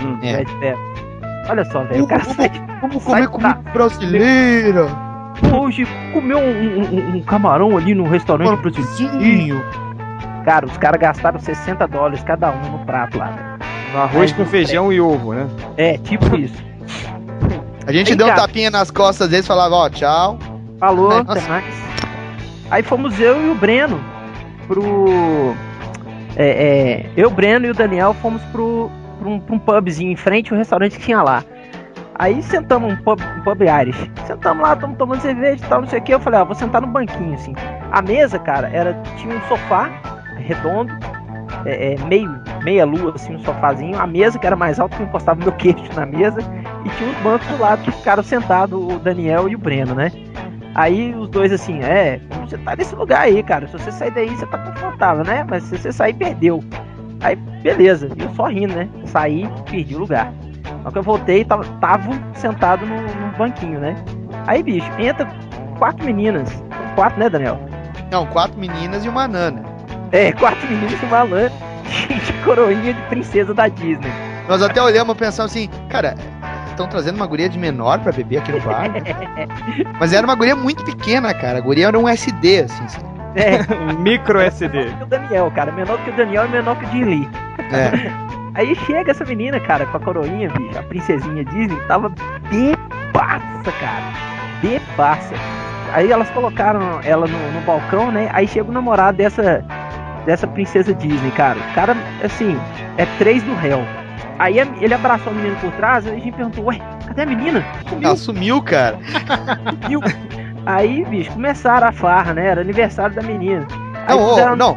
Hum. É. perto. Olha só, velho. O cara sai de Vamos Sai comer comida brasileira. hoje, comeu um, um- um camarão ali no restaurante brasileiro. Cara, os caras gastaram 60 dólares cada um no prato lá. No arroz com feijão e ovo, né? É, tipo isso. A gente Vem deu um cá. tapinha nas costas deles falava, ó, tchau. Falou, Nossa. até mais. Aí fomos eu e o Breno pro. É, é, eu, o Breno e o Daniel fomos pro, pro um, um pubzinho em frente ao restaurante que tinha lá. Aí sentamos um pub, um pub Irish. Sentamos lá, estamos tomando cerveja e tal, não sei o que. Eu falei, ó, vou sentar no banquinho, assim. A mesa, cara, era, tinha um sofá redondo, é, é, meio, meia lua, assim, um sofazinho. A mesa, que era mais alta, que eu encostava meu queixo na mesa. E tinha uns bancos do lado que ficaram sentados, o Daniel e o Breno, né? Aí os dois assim, é, você tá nesse lugar aí, cara. Se você sair daí, você tá confortável, né? Mas se você sair, perdeu. Aí, beleza. E eu só rindo, né? Saí, perdi o lugar. Só que eu voltei, tava, tava sentado no, no banquinho, né? Aí, bicho, entra quatro meninas. Quatro, né, Daniel? Não, quatro meninas e uma nana. É, quatro meninas e uma lã de coroinha de princesa da Disney. Nós até olhamos e pensamos assim, cara, estão trazendo uma guria de menor pra beber aqui no bar? Mas era uma guria muito pequena, cara. A guria era um SD, assim. sabe? É, Um micro SD. menor que o Daniel, cara. Menor que o Daniel e menor que o Jim Lee. É. Aí chega essa menina, cara, com a coroinha, bicho, a princesinha Disney, tava bebaça, cara. Bebaça. Aí elas colocaram ela no, no balcão, né? Aí chega o namorado dessa, dessa princesa Disney, cara. O cara, assim, é três do réu. Aí ele abraçou a menina por trás, aí a gente perguntou, ué, cadê a menina? Sumiu, Ela sumiu, cara. sumiu. Aí, bicho, começaram a farra, né? Era aniversário da menina. Aí Não, fizeram- não.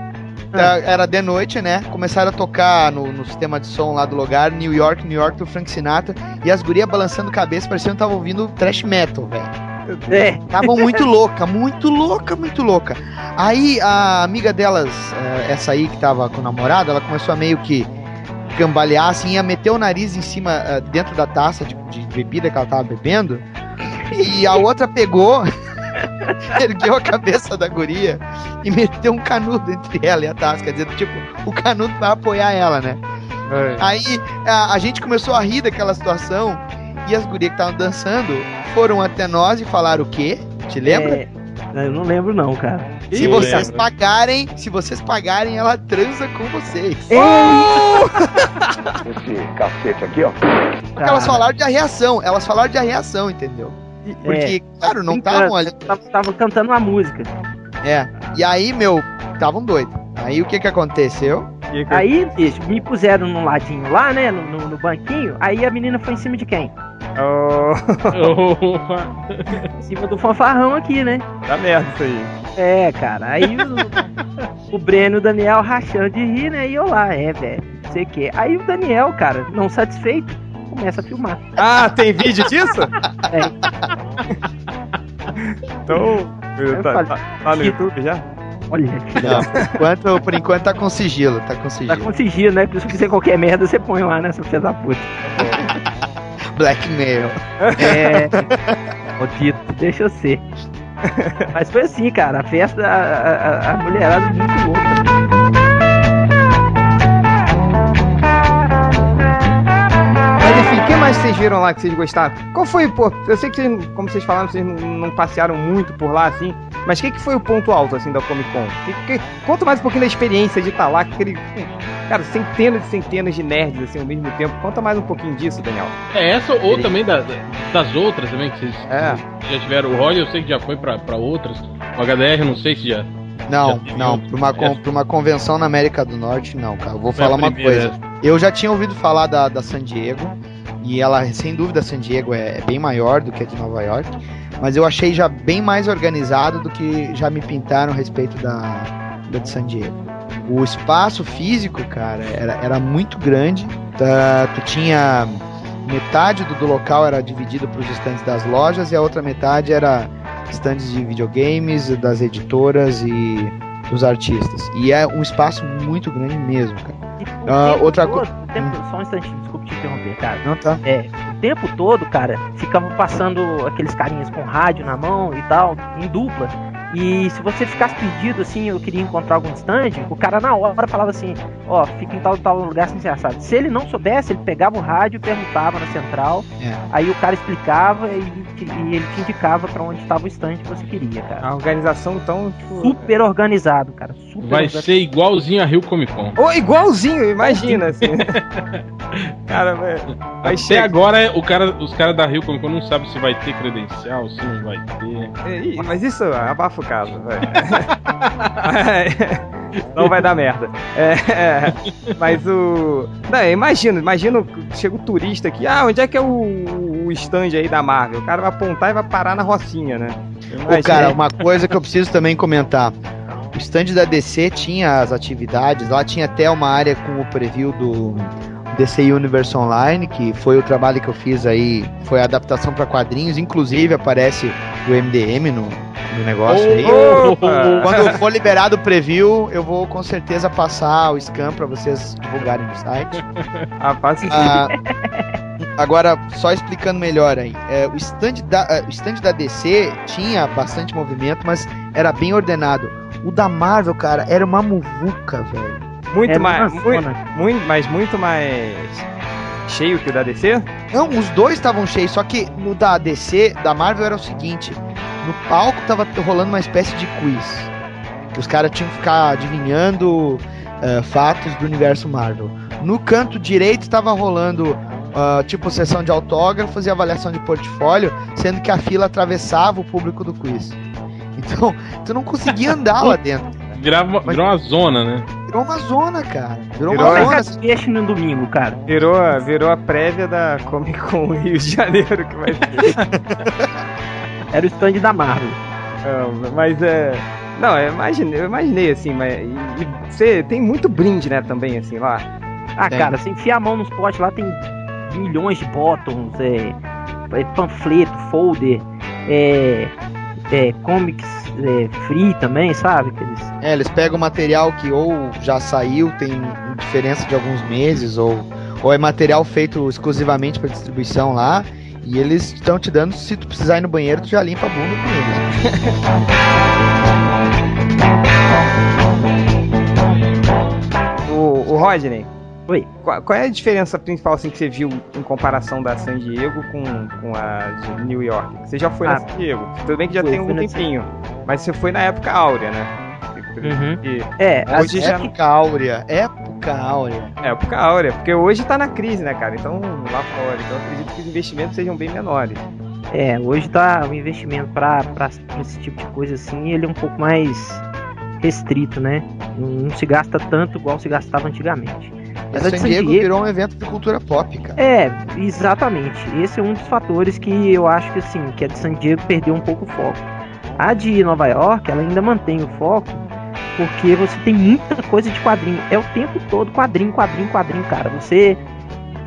É, Era de noite, né? Começaram a tocar no, no sistema de som lá do lugar, New York, New York, do Frank Sinatra. E as gurias balançando cabeça, parecendo que estavam ouvindo thrash metal, velho. É, Estavam muito louca, muito louca, muito louca. Aí a amiga delas, eh, essa aí que tava com o namorado, ela começou a meio que cambalear, assim, ia meter o nariz em cima, eh, dentro da taça de, de bebida que ela tava bebendo. E a outra pegou, ergueu a cabeça da guria e meteu um canudo entre ela e a taça. Quer dizer, tipo, o canudo vai apoiar ela, né? Aí a, a gente começou a rir daquela situação e as gurias que estavam dançando foram até nós e falaram o quê? Te lembra? é, eu não lembro não, cara. Se Eu vocês lembro. pagarem, se vocês pagarem, ela transa com vocês. Esse cacete aqui, ó. Porque elas falaram de reação, elas falaram de reação, entendeu? Porque, claro, não estavam ali. Tava, tava cantando uma música. É. E aí, meu, estavam doidos. Aí o que que aconteceu? Aí, bicho, me puseram num ladinho lá, né? No, no- no banquinho. Aí a menina foi em cima de quem? Oh. Em cima do fanfarrão aqui, né? dá merda isso aí. É, cara. Aí o, o Breno e o Daniel rachando de rir, né? E eu lá, é, velho. Não sei o quê. Aí o Daniel, cara, não satisfeito, começa a filmar. Ah, tem vídeo disso? É. Então, tá, falei, tá- tá no YouTube já? Olha, que Não, por enquanto, por enquanto tá com sigilo, tá com Tá sigilo. com sigilo, né? Porque se fizer qualquer merda, você põe lá nessa filha da puta. Blackmail. É. Maldito, deixa eu ser. Mas foi assim, cara. A festa, a, a, a mulherada muito louca. Mas enfim, o que mais vocês viram lá que vocês gostaram? Qual foi, pô, eu sei que vocês, como vocês falaram, vocês não, não passearam muito por lá, assim, mas o que, que foi o ponto alto, assim, da Comic Con? Que, que, conta mais um pouquinho da experiência de estar lá, que aquele, cara, centenas e centenas de nerds, assim, ao mesmo tempo. Conta mais um pouquinho disso, Daniel. É essa ou também da- da- das outras também que vocês É. já tiveram. O Roy eu sei que já foi pra, pra outras. O HDR eu não sei se já. Não, Já não, pra uma, con- uma convenção na América do Norte, não, cara. Eu vou Foi falar uma coisa. Eu já tinha ouvido falar da, da San Diego, e ela, sem dúvida, a San Diego é, é bem maior do que a de Nova York, mas eu achei já bem mais organizado do que já me pintaram a respeito da, da de San Diego. O espaço físico, cara, era, era muito grande. Tá, tu tinha metade do, do local era dividido para os estandes das lojas e a outra metade era estandes de videogames, das editoras e dos artistas. E é um espaço muito grande mesmo, cara. Tempo outra tempo- Só um instantinho, desculpa te interromper, cara. Não tá? É, tempo todo, cara, ficavam passando aqueles carinhas com rádio na mão e tal, em dupla. E se você ficasse perdido, assim, eu queria encontrar algum stand, o cara na hora falava assim, ó, fica em tal tal lugar assim, assim, assado. Se ele não soubesse, ele pegava o rádio, perguntava na central, É. aí o cara explicava e, e ele te indicava pra onde estava o stand que você queria, cara. A organização, então, tipo... Super organizado, cara. Super Vai organizado. ser igualzinho a Rio Comic Con. Ô, igualzinho, imagina, assim. cara, velho. Vai Até chegar... agora o cara, os caras da Rio Comic Con não sabem se vai ter credencial, se não vai ter. Ih, Mas isso abafa caso. Não vai dar merda. É, é, mas o. Não, imagina, imagina, chega o turista aqui, ah, onde é que é o, o stand aí da Marvel? O cara vai apontar e vai parar na Rocinha, né? Ô, cara, uma coisa que eu preciso também comentar. O stand da DC tinha as atividades, lá tinha até uma área com o preview do DC Universe Online, que foi o trabalho que eu fiz aí, foi a adaptação para quadrinhos, inclusive aparece o MDM no, no negócio aí. Opa! Quando for liberado o preview, eu vou com certeza passar o scan para vocês divulgarem no site. Ah, passa. Ah, agora, só explicando melhor aí. é, o, stand da, é, o stand da DC tinha bastante movimento, mas era bem ordenado. O da Marvel, cara, era uma muvuca, velho. muito Era mais. Muito, muito, mas muito mais cheio que o da DC? Não, os dois estavam cheios, só que no da DC, da Marvel, era o seguinte: no palco tava rolando uma espécie de quiz. Que os caras tinham que ficar adivinhando eh, fatos do universo Marvel. No canto direito estava rolando ah, tipo sessão de autógrafos e avaliação de portfólio, sendo que a fila atravessava o público do quiz. Então, tu não conseguia andar lá dentro. Virava, virou uma zona, né? Virou uma zona, cara. Virou, Virou uma uma zona. Peixe no domingo, cara. Virou, virou a prévia da Comic Con Rio de Janeiro que vai ter. Era o stand da Marvel. Não, mas é. Não, eu imaginei, eu imaginei assim, mas. E, e você tem muito brinde, né, também, assim, lá. Ah, Tem. cara, você enfia a mão nos potes lá, tem milhões de bottoms, é, é panfleto, folder, é, é comics é, free também, sabe? Aqueles, É, eles pegam material que ou já saiu, tem diferença de alguns meses, ou, ou é material feito exclusivamente para distribuição lá. E eles estão te dando, se tu precisar ir no banheiro, tu já limpa a bunda com eles. O, o Rodney. Oi. Qual, qual é a diferença principal assim, que você viu em comparação da San Diego com, com a de New York? Você já foi na Ah, San Diego. Tudo bem que já fui, tem um na tempinho. Mas você foi na época áurea, né? Uhum. E- É, Hoje as- já- é Época áurea, época áurea. É, época áurea, porque hoje tá na crise, né, cara? Então, lá fora. Então, eu acredito que os investimentos sejam bem menores. é, hoje tá o investimento pra, pra, pra esse tipo de coisa assim, ele é um pouco mais restrito, né? Não, não se gasta tanto igual se gastava antigamente. Mas a de San San Diego Diego- virou um evento de cultura pop, cara. É, exatamente. Esse é um dos fatores que eu acho que assim, que a de San Diego perdeu um pouco o foco. A de Nova York, ela ainda mantém o foco, porque você tem muita coisa de quadrinho. É o tempo todo quadrinho, quadrinho, quadrinho, cara. Você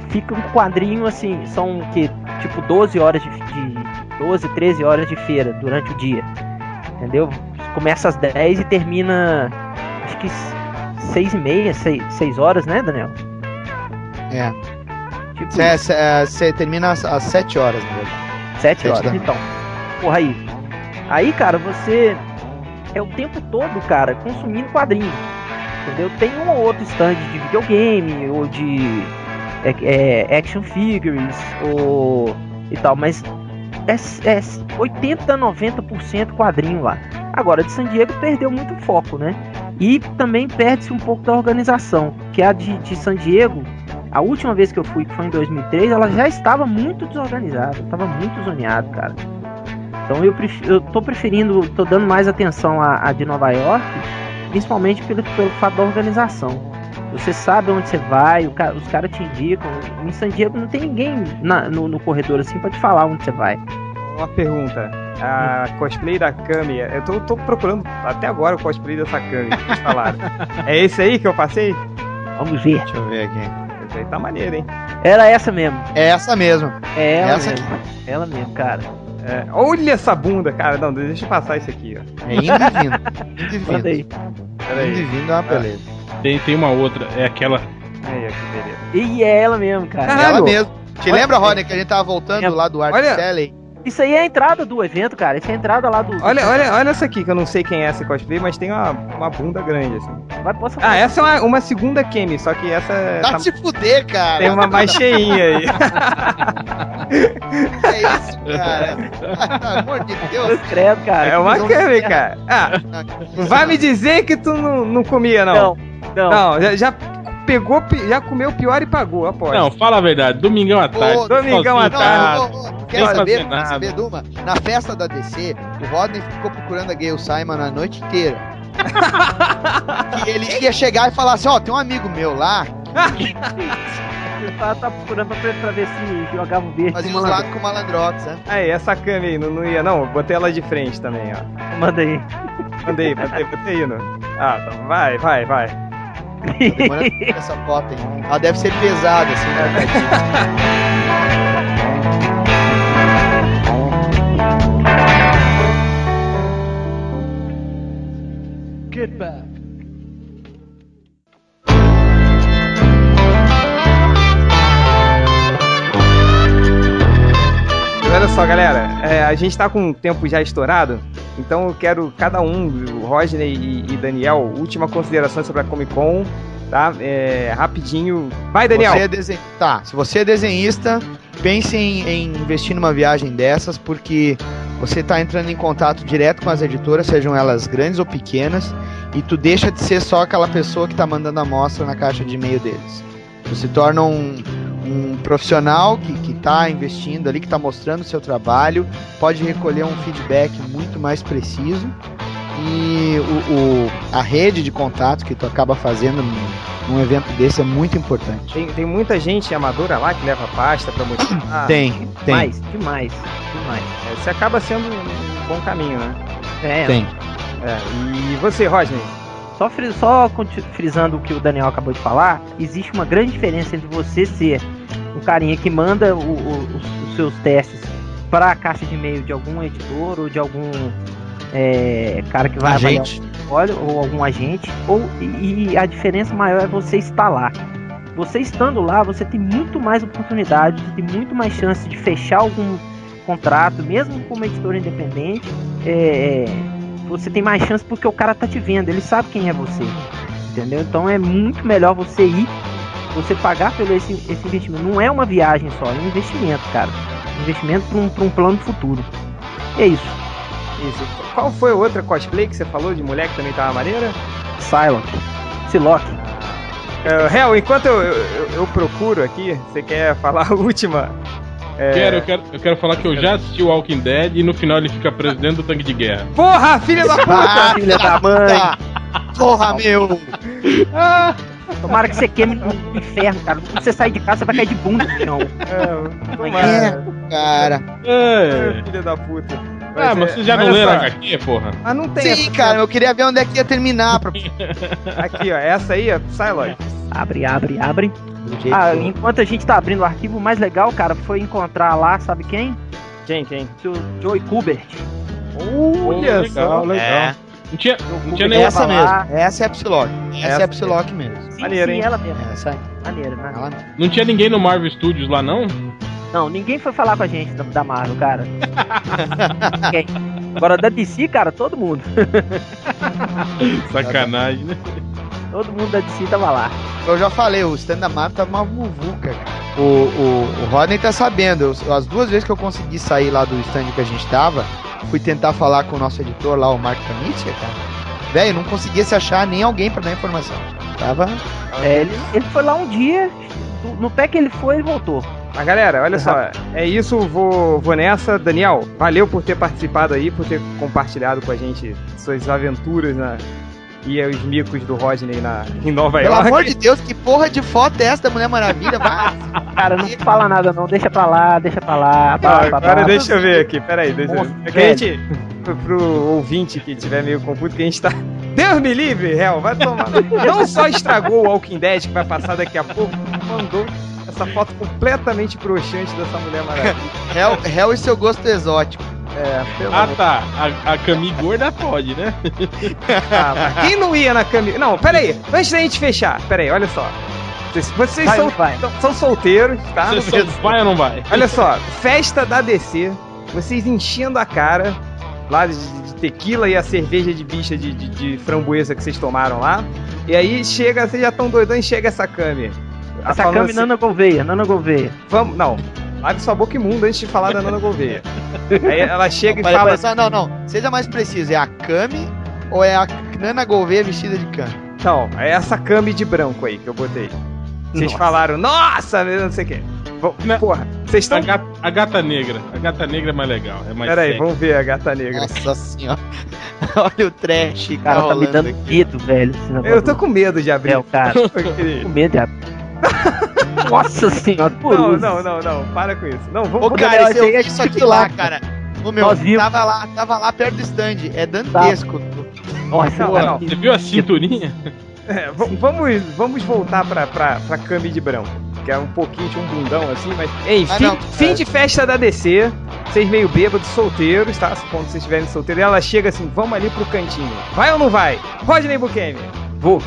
fica um quadrinho assim, são que tipo 12 horas de, de 12, 13 horas de feira durante o dia. Entendeu? Começa às 10 e termina acho que 6 e meia, 6, 6 horas, né, Daniel? É. Tipo, Você termina às, às 7 horas. Sete Sete horas, da noite. então. Porra aí. Aí, cara, você é o tempo todo, cara, consumindo quadrinho. Entendeu? Tem um ou outro stand de videogame, ou de é, é, action figures, ou e tal, mas é, é 80, 90% quadrinho lá. Agora, de San Diego perdeu muito foco, né? E também perde-se um pouco da organização, que a de, de San Diego, a última vez que eu fui, que foi em 2003, ela já estava muito desorganizada, estava muito zoneado, cara. Então eu, pref- eu tô preferindo, tô dando mais atenção à, à de Nova York, principalmente pelo, pelo fato da organização. Você sabe onde você vai, o ca- os caras te indicam. Em San Diego não tem ninguém na- no, no corredor assim pra te falar onde você vai. Uma pergunta. A cosplay da Kami, eu tô, tô procurando até agora o cosplay dessa Kami que vocês falaram. é esse aí que eu passei? Vamos ver. Deixa eu ver aqui. Esse aí tá maneiro, hein? Era essa mesmo. É essa mesmo. É ela Essa mesmo. Ela mesmo, cara. É, olha essa bunda, cara. Não, deixa eu passar isso aqui, ó. É indo e vindo. Indo e Manda vindo. aí. Pera Indo e aí. vindo é uma beleza. Tem, tem uma outra, é aquela. Aí, ó, que beleza. E é ela mesmo, cara. Caralho. Ela mesmo. Te Olha- lembra, Rodney, que a gente tava voltando É. lá do Art Olha- Sally? Isso aí é a entrada do evento, cara. Isso é a entrada lá do. Olha, olha, olha essa aqui, que eu não sei quem é essa cosplay, mas tem uma, uma bunda grande, assim. Vai, posso Ah, essa é uma, uma segunda Kemi, só que essa Tá tá- se fuder, cara. tem uma mais cheinha aí. É isso, cara. Pelo amor de Deus. Credo, cara. É uma Kemi, cara. Ah, vai me dizer que tu não, não comia, não. Não, não. Não, já, já pegou, já comeu pior e pagou, aposto. Não, fala a verdade, domingão à tarde. Ô, domingão à tarde. Não, quer Não saber? fazer Quer nada. saber de uma? Na festa da DC, o Rodney ficou procurando a Gayle Simon a noite inteira. que ele ia chegar e falar assim, ó, tem um amigo meu lá, Ele tá, tá procurando pra, pra ver se jogava o verde. fazia malandro. lados com malandrox, né? Aí, essa Kami aí, não, não ia, não. Botei ela de frente também, ó. Manda aí. Mandei, botei, botei indo. Ah, tá, vai, vai, vai. Ver essa foto, hein? Ela deve ser pesada, assim, né? Mas Olha só, galera, é, a gente tá com o tempo já estourado, então eu quero cada um, o Rodney e, e Daniel, última consideração sobre a Comic Con, tá? É, rapidinho. Vai, Daniel! Você é desen... Tá, se você é desenhista, pense em, em investir numa viagem dessas, porque você está entrando em contato direto com as editoras, sejam elas grandes ou pequenas, e tu deixa de ser só aquela pessoa que está mandando a amostra na caixa de e-mail deles. Você se torna um, um profissional que, que tá investindo ali, que tá mostrando o seu trabalho, pode recolher um feedback muito mais preciso e o, o- a rede de contato que tu acaba fazendo num, num evento desse é muito importante. Tem, tem muita gente amadora lá que leva pasta pra mostrar. Tem, tem, Demais, demais, demais. É, Você acaba sendo um bom caminho, né? É, tem. É, e você, Rodney? Só, fri- só frisando o que o Daniel acabou de falar, existe uma grande diferença entre você ser um carinha que manda o- o- os, seus testes para a caixa de e-mail de algum editor ou de algum é, cara que vai avaliar Agente. o portfólio ou algum agente, ou e, a diferença maior é você estar lá. Você estando lá, você tem muito mais oportunidades, você tem muito mais chance de fechar algum contrato, mesmo como editor independente. é, é, você tem mais chance porque o cara tá te vendo, ele sabe quem é você. Entendeu? Então é muito melhor você ir, você pagar pelo esse, esse investimento. Não é uma viagem só, é um investimento, cara. Investimento para um, pra um plano futuro. E é isso. Isso. Qual foi a outra cosplay que você falou de mulher que também tava maneira? Silent. Silock. É, Hel, enquanto eu, eu, eu procuro aqui, você quer falar a última? É, Quero, eu, quero, eu quero falar que eu já assisti o Walking Dead e no final ele fica preso dentro do tanque de guerra. Porra, filha da puta! Ah, Filha da mãe. Porra, meu! Tomara que você queime no inferno, cara. Quando você sair de casa, você vai cair de bunda no chão. É, tomara. Cara. É. Filha da puta. Ah, é, mas vocês já não leram só. HQ, porra? Ah, não tem Sim, essa- cara, eu queria ver onde é que ia terminar. Pra... Aqui, ó, essa aí, ó, Psylocke. Abre, abre, abre. Jeito Ah, que- enquanto a gente tá abrindo o arquivo, o mais legal, cara, foi encontrar lá, sabe quem? Quem, quem? Seu Joey Kubert. Olha legal, só. legal. É, Não tinha, não tinha Kubert nenhum. essa lá. mesmo. Essa é a Psylocke. Essa, Essa é a Psylocke mesmo. Sim, Maneiro, sim, hein? ela mesmo. Essa aí. Maneiro, maneiro. Ela... Não tinha ninguém no Marvel Studios lá, não? Não, ninguém foi falar com a gente da, da Marvel, cara. Ninguém. Agora da DC, cara, todo mundo. Sacanagem, né? Todo mundo da DC tava lá. Eu já falei, o stand da Marvel tava uma vuvuca, cara. O, o, o Rodney tá sabendo, eu- as duas vezes que eu consegui sair lá do stand que a gente tava, fui tentar falar com o nosso editor lá, o Mark Kamitia, cara. Velho, não conseguia se achar nem alguém pra dar informação. Tava. É, ele, ele foi lá um dia, no- no pé que ele foi, ele voltou. Mas galera, olha só, é isso, vou, vou nessa. Daniel, valeu por ter participado aí, por ter compartilhado com a gente suas aventuras na, e os micos do Rodney na, em Nova Pelo York. amor de Deus, que porra de foto é essa da Mulher Maravilha? Cara, não fala nada não, deixa pra lá, deixa pra lá. Não, Pá, pá, agora pá. deixa eu ver aqui, peraí, deixa eu ver. É que a gente, pro, pro ouvinte que tiver meio confuso, que a gente tá. Deus me livre, réu, vai tomar. Não só estragou o Walking Dead, que vai passar daqui a pouco, mandou essa foto completamente broxante dessa mulher maravilha. Hell, Hell e seu gosto exótico. É, pelo Ah, tá. A, a Cami gorda pode, né? Ah, mas quem não ia na camisa. Não, peraí, antes da gente fechar, peraí, olha só. Vocês, vocês Vai, são, vai. são, são solteiros, tá? Você só vai ou não vai? Olha só, festa da DC, vocês enchendo a cara lá de, de tequila e a cerveja de bicha de, de, de framboesa que vocês tomaram lá. E aí chega, vocês já estão doidão e chega essa Kami. Essa Cami assim, Nana Gouveia, Nana Gouveia. Vamos, não, lave sua boca imunda antes de falar da Nana Gouveia. Aí ela chega e Olha, fala. só, não, não. Seja mais preciso, é a Kami ou é a Nana Gouveia vestida de Kami? Não, é essa Kami de branco aí que eu botei. Vocês Nossa. falaram, nossa, não sei o quê. Não. Porra, vocês A estão. gata, a gata negra. A gata negra é mais legal. É mais Pera aí, sexy. vamos ver a gata negra. Nossa senhora. Olha o trash Cara, tá me rolando dando aqui. medo, velho. Eu tô com medo de abrir. É, o cara. Eu Com medo de abrir. Nossa senhora, por Não, não, não, não, para com isso. Não, Ô, vamos. cara, Daniel, esse, aí é isso aqui lá, cara. Ô, meu, tava lá, tava lá perto do stand. É dantesco. Nossa, Não, cara. não. Você viu a cinturinha? É, vamos, vamos voltar pra, pra, pra Kami de branco. Que é um pouquinho, tinha um bundão assim, mas. Enfim, Ah, não, fim é. de festa da DC. Vocês meio bêbados, solteiros, tá? Quando vocês estiverem solteiros, ela chega assim, vamos ali pro cantinho. Vai ou não vai? Rodney Bukemi. Vou.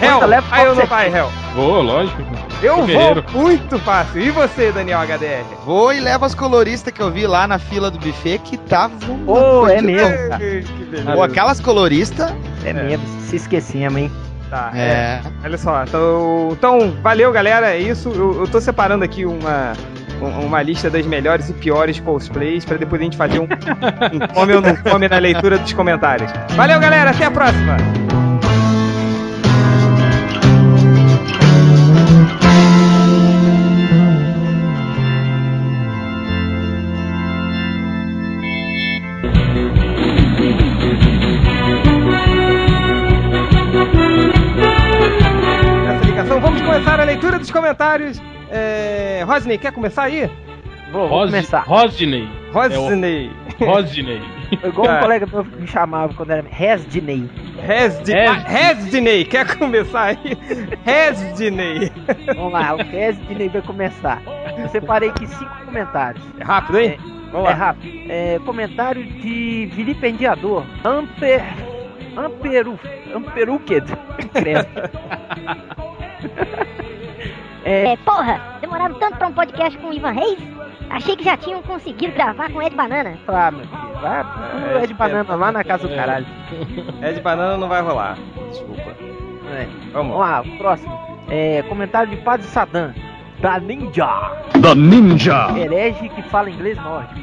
Hell, leva vai ou não vai, Hell? Vou, lógico. Eu Guerreiro. vou muito fácil. E você, Daniel HDR? Vou e leva as coloristas que eu vi lá na fila do buffet que estavam. coisa é mesmo. Pô, aquelas coloristas. É mesmo, se esquecemos, hein? Tá, É. Olha só, então, então valeu galera, é isso. Eu, eu tô separando aqui uma, um- uma lista das melhores e piores cosplays pra depois a gente fazer um, um come ou não come na leitura dos comentários. Valeu galera, até a próxima! Para a leitura dos comentários. É... Rosney, quer começar aí? Vou, vou Rosi- começar. Rosinei. Rosney. Rosinei. Igual Cara. um colega meu me chamava quando era Resdinei. Resdi... Res- Ah, Resdiney, quer começar aí? Resdiney. Vamos lá, o Resdinei vai começar. Eu separei aqui cinco comentários. É rápido, hein? Vamos É lá. rápido. É, comentário de vilipendiador. Amper. Amperu. Amperuked. Credo. É, porra, demoraram tanto pra um podcast com o Ivan Reis? Achei que já tinham conseguido gravar com o Ed Banana. Ah, meu filho. Vai pro É, é, de banana lá na casa do é. caralho. É de banana não vai rolar. Desculpa. É. Vamos Vamos lá. próximo. É, comentário de Padre Saddam. Da Ninja. The Ninja. Herege que fala inglês nórdico.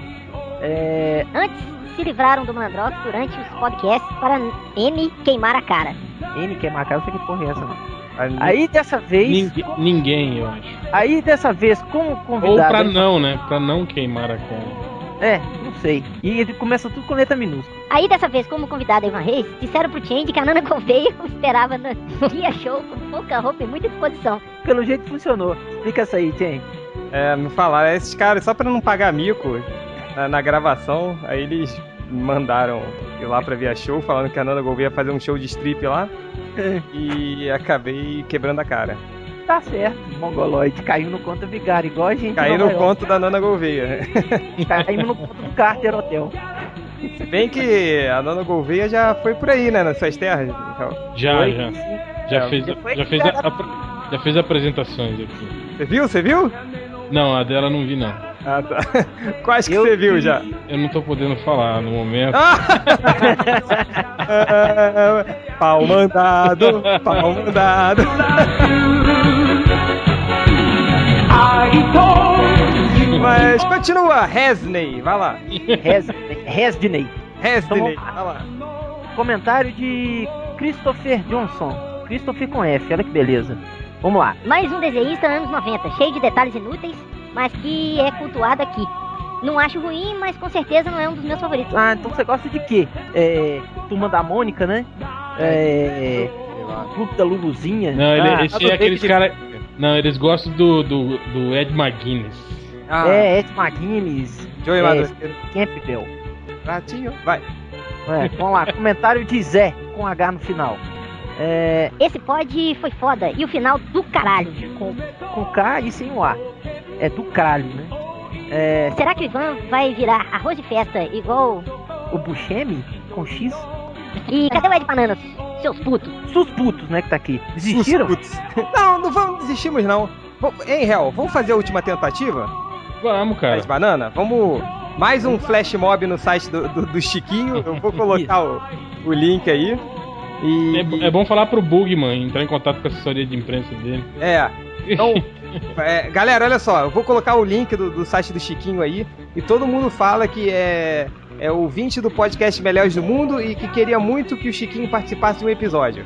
É, Antes se livraram do Mandrox durante os podcasts para N queimar a cara. N que é marcar, eu sei que porra é essa, não. Aí, Aí dessa vez. Ninguém, ninguém, eu acho. Aí dessa vez, como Ou convidado. pra não, né? Pra não queimar a cara. É, não sei. E ele começa tudo com letra minúscula. Aí dessa vez, como convidado Ivan Reis, disseram pro Change que a Nana Gouveia esperava no dia show com pouca roupa e muita disposição. Pelo jeito funcionou. Explica isso aí, Jen. É, me falaram, esses caras, só pra não pagar mico na, na gravação, aí eles mandaram ir lá pra Via Show, falando que a Nana Gouveia ia fazer um show de strip lá, e acabei quebrando a cara. Tá certo, mongoloide. Caiu no conto vigário, igual a gente. Em no conto da Nana Gouveia. Caímos no conto do Carter Hotel. Se bem que a Nana Gouveia já foi por aí, né, nas suas terras. Então, Já, Foi? já. Sim. Já É, fez, depois já fez, a- apre- já fez apresentações aqui. Você viu? Você viu? Não, a dela não vi, não. Ah, tá. Quais que Eu você viu vi- já? Eu não tô podendo falar no momento. Ah! pau mandado, pau mandado. Mas continua, Resney, vai lá. Resney, Então, vai lá. Comentário de Christopher Johnson. Christopher com F, olha que beleza. Vamos lá. Mais um desenhista anos 90, cheio de detalhes inúteis, mas que é cultuado aqui. Não acho ruim, mas com certeza não é um dos meus favoritos. Ah, então você gosta de quê? É, Turma da Mônica, né? É, Clube da Luluzinha. Não, ele, ah, esse é aqueles que- caras. Não, eles gostam do, do, do Ed McGuinness. Ah, É, Ed McGuinness, Joey é, Madureira. Campbell. Pratinho, vai. É, vamos lá, comentário de Zé, com H no final. É, Esse pod foi foda, e o final do caralho. com, com K e sem o A. É do caralho, né? É, Será que o Ivan vai virar arroz de festa igual. o Buscemi, com X. E cadê o Ed Bananas, seus putos? Sus putos, né, que tá aqui. Desistiram? Não, não vamos, desistimos não. Hein, Hel, vamos fazer a última tentativa? Vamos, cara. As banana? Vamos. Mais um flash mob no site do, do, do Chiquinho. Eu vou colocar o, o link aí. E. É, é bom falar pro Bugman entrar em contato com a assessoria de imprensa dele. É. Então, é, galera, olha só, eu vou colocar o link do, do site do Chiquinho aí. E todo mundo fala que é, é ouvinte do podcast Melhores do Mundo e que queria muito que o Chiquinho participasse de um episódio.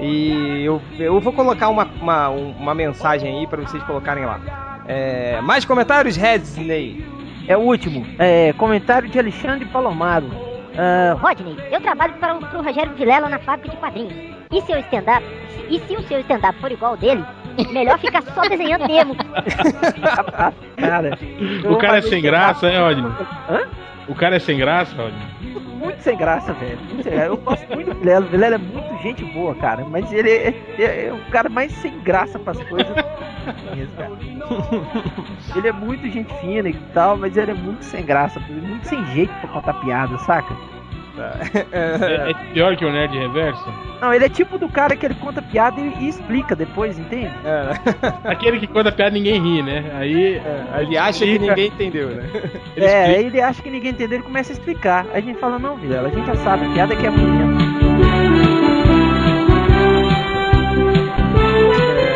E eu, eu vou colocar uma, uma, uma mensagem aí pra vocês colocarem lá. É, mais comentários, Redsney? É o último. É, comentário de Alexandre Palomaro. Ah, Rodney, eu trabalho para o pro Rogério Vilela na fábrica de quadrinhos. E seu stand-up? E se o seu stand-up for igual ao dele, melhor ficar só desenhando mesmo. cara. O cara é sem graça, é, Rodney? Hã? O cara é sem graça, Rodney? Muito sem graça, velho. Muito sem graça. Eu gosto muito do Vilela. O Vilela é muito gente boa, cara. Mas ele é, é- é o cara mais sem graça pras coisas. Mesmo, cara. Ele é muito gente fina e tal, mas ele é muito sem graça, muito sem jeito pra contar piada, saca? É, é pior que o Nerd Reverso? Não, ele é tipo do cara que ele conta piada e, e explica depois, entende? É, Aquele que conta piada ninguém ri, né? Aí. ele acha que ninguém entendeu, né? Ele é, explica. aí ele acha que ninguém entendeu, ele começa a explicar. Aí a gente fala, não, Vilela, a gente já sabe, a piada que é ruim mesmo.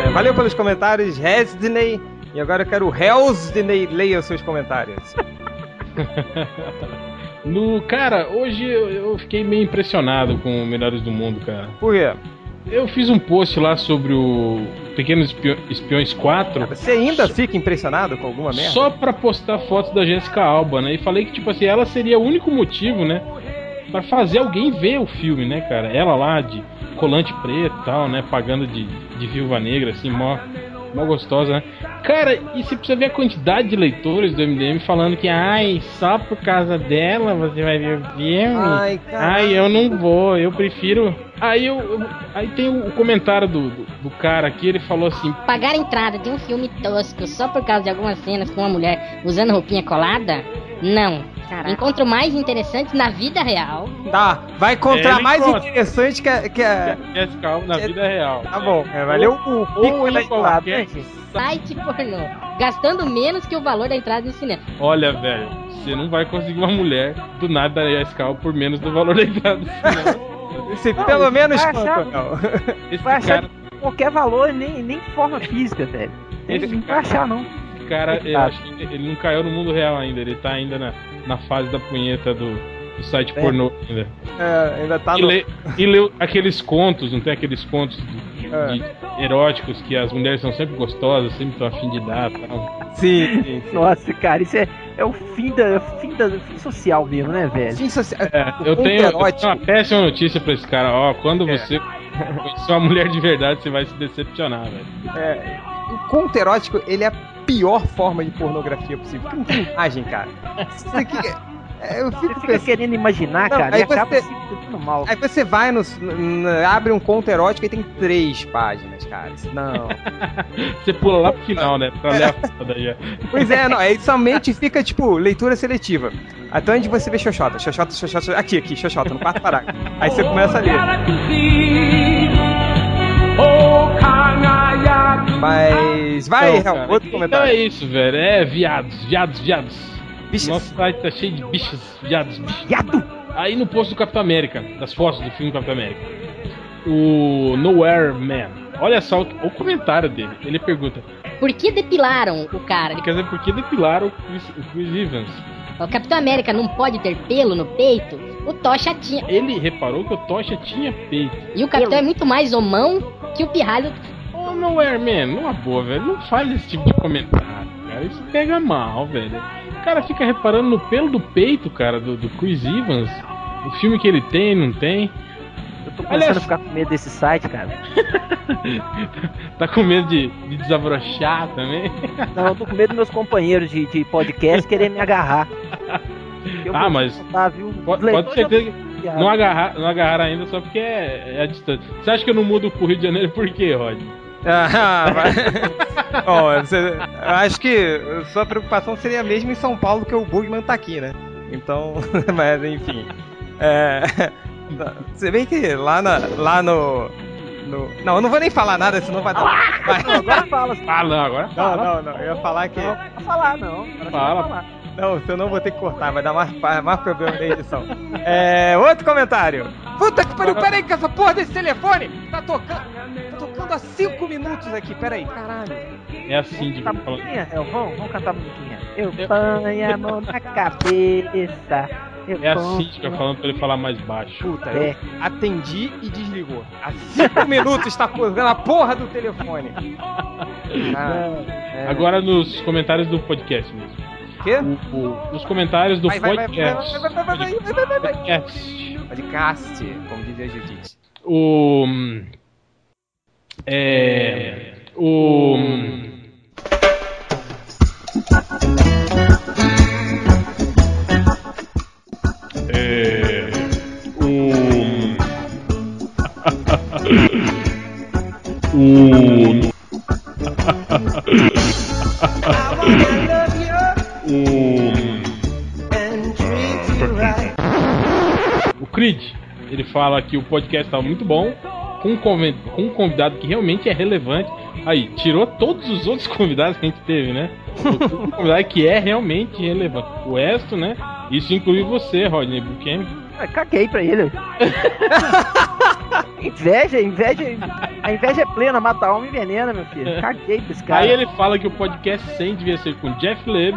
É, valeu pelos comentários, Resdney. E agora eu quero o Helsdney leia os seus comentários. No, cara, hoje eu, eu fiquei meio impressionado com o Melhores do Mundo, cara. Por quê? Eu fiz um post lá sobre o Pequenos Espiões 4. Você ainda fica impressionado com alguma merda? Só pra postar fotos da Jessica Alba, né? E falei que, tipo assim, ela seria o único motivo, né? Pra fazer alguém ver o filme, né, cara? Ela lá de colante preto e tal, né? Pagando de, de viúva negra, assim, mó, Mó gostosa, né? Cara, e você precisa ver a quantidade de leitores do MDM falando que, ai, só por causa dela você vai ver o filme. Ai, cara. Ai, eu não vou, eu prefiro. Aí eu, eu- aí tem o, o comentário do, do, do cara aqui, ele falou assim, Pagar a entrada de um filme tosco só por causa de algumas cenas com uma mulher usando roupinha colada? Não. Encontro mais interessante na vida real. Tá, vai encontrar Ele mais encontra. interessante que a. Que a... Alba na vida real. Tá bom, é, valeu o Ou pico da qualquer Site pornô. Gastando menos que o valor da entrada no cinema. Olha, velho, você não vai conseguir uma mulher do nada da Alba por menos do valor da entrada do cinema. Se Não, pelo menos vai quanto, achar- não. Esse Vai achar cara, de qualquer valor, nem, nem forma física, velho. Ele Esse não vai achar, não. Cara eu acho que ele não caiu no mundo real ainda, ele tá ainda na, na fase da punheta do, do site É. pornô ainda. É, ainda tá E no. lê, e lê aqueles contos, não tem aqueles contos de- É. de eróticos que as mulheres são sempre gostosas, sempre estão afim de dar tal. Sim, sim, sim. Nossa, cara, isso é, é o fim da, é fim da fim social mesmo, né, velho? Fim social. É, eu tenho, eu tenho uma péssima notícia pra esse cara, ó, quando É. você conhecer uma mulher de verdade, você vai se decepcionar, velho. É, o conto erótico, ele é pior forma de pornografia possível. Porque não tem imagem, cara. Isso aqui. é, eu Você fico fica pensando. querendo imaginar, Não, cara, aí e acaba você- se sentindo mal. Aí você vai no. abre um conto erótico e tem três páginas, cara. Não. Você pula lá pro final, né? Pra ler a foda já. Pois é, não. Aí somente fica, tipo, leitura seletiva. Até onde você vê Xoxota, Xoxota, Xoxota, Xoxota. Aqui, aqui, Xoxota, no quarto parágrafo. Aí você começa a ler. Mas. Vai, Então, cara, outro Então comentário. é isso, velho. É viados, viados, viados. Bichos. Nosso site tá cheio de bichos, viados, bichos. Viado! Aí no posto do Capitão América, das fotos do filme Capitão América, o Nowhere Man. Olha só o, o comentário dele. Ele pergunta: Por que depilaram o cara? quer dizer, por que depilaram o Chris, o Chris Evans? O Capitão América não pode ter pelo no peito? O Tocha tinha. Ele reparou que o Tocha tinha peito. E o Capitão é muito mais homão que o pirralho. Ô, Nowhere Man, numa boa, velho. Não faz esse tipo de comentário, cara. Isso pega mal, velho. O cara fica reparando no pelo do peito, cara, do, do Chris Evans. O filme que ele tem, não tem. Eu tô Aliás- começando a ficar com medo desse site, cara. Tá com medo de, de desabrochar também? Não, eu tô com medo dos meus companheiros de, de podcast querer me agarrar. Eu Ah, mas contar, viu? Pode, pode certeza que já- não agarrar, não agarrar ainda só porque é, é a distância. Você acha que eu não mudo pro Rio de Janeiro por quê, Rod? Ah, vai. Bom, você- eu acho que sua preocupação seria mesmo em São Paulo, que o Bugman tá aqui, né? Então, mas enfim. É, você vê que lá, na, lá no, no. Não, eu não vou nem falar nada, senão vai dar. Vai. Não, agora fala. Ah, não, agora Não, fala. não, não. Eu ia falar que. Não, não falar, não. Agora Fala. Eu vou. Não, senão eu vou ter que cortar, vai dar mais, mais problema na edição. É. Outro comentário. Puta que pariu, peraí, que essa porra desse telefone tá tocando. Tá tocando há 5 minutos aqui, peraí. Caralho. É assim de Cantar falar. musiquinha? É, vamos, vamos cantar musiquinha. Eu ponho a mão na cabeça. Eu É a ponho- Cíntia falando pra ele falar mais baixo. Puta, É. eu atendi e desligou. Há 5 minutos está tocando a porra do telefone. Ah, é. Agora nos comentários do podcast mesmo. Quê? O, os comentários do podcast. Podcast. Podcast, como dizia Judite. O. Hum, é. O. Hum, é. O. Hum, o... Tá tá o Creed, ele fala que o podcast tá muito bom, com um, convidado que realmente é relevante. Aí, tirou todos os outros convidados que a gente teve, né? O um convidado que é realmente relevante. O resto, né? Isso inclui você, Rodney Buchanan. Ah, Caguei pra ele. inveja, inveja. A inveja é plena, mata a alma e envenena, meu filho. Caguei pra esse cara. Aí ele fala que o podcast 100 devia ser com Jeff Leb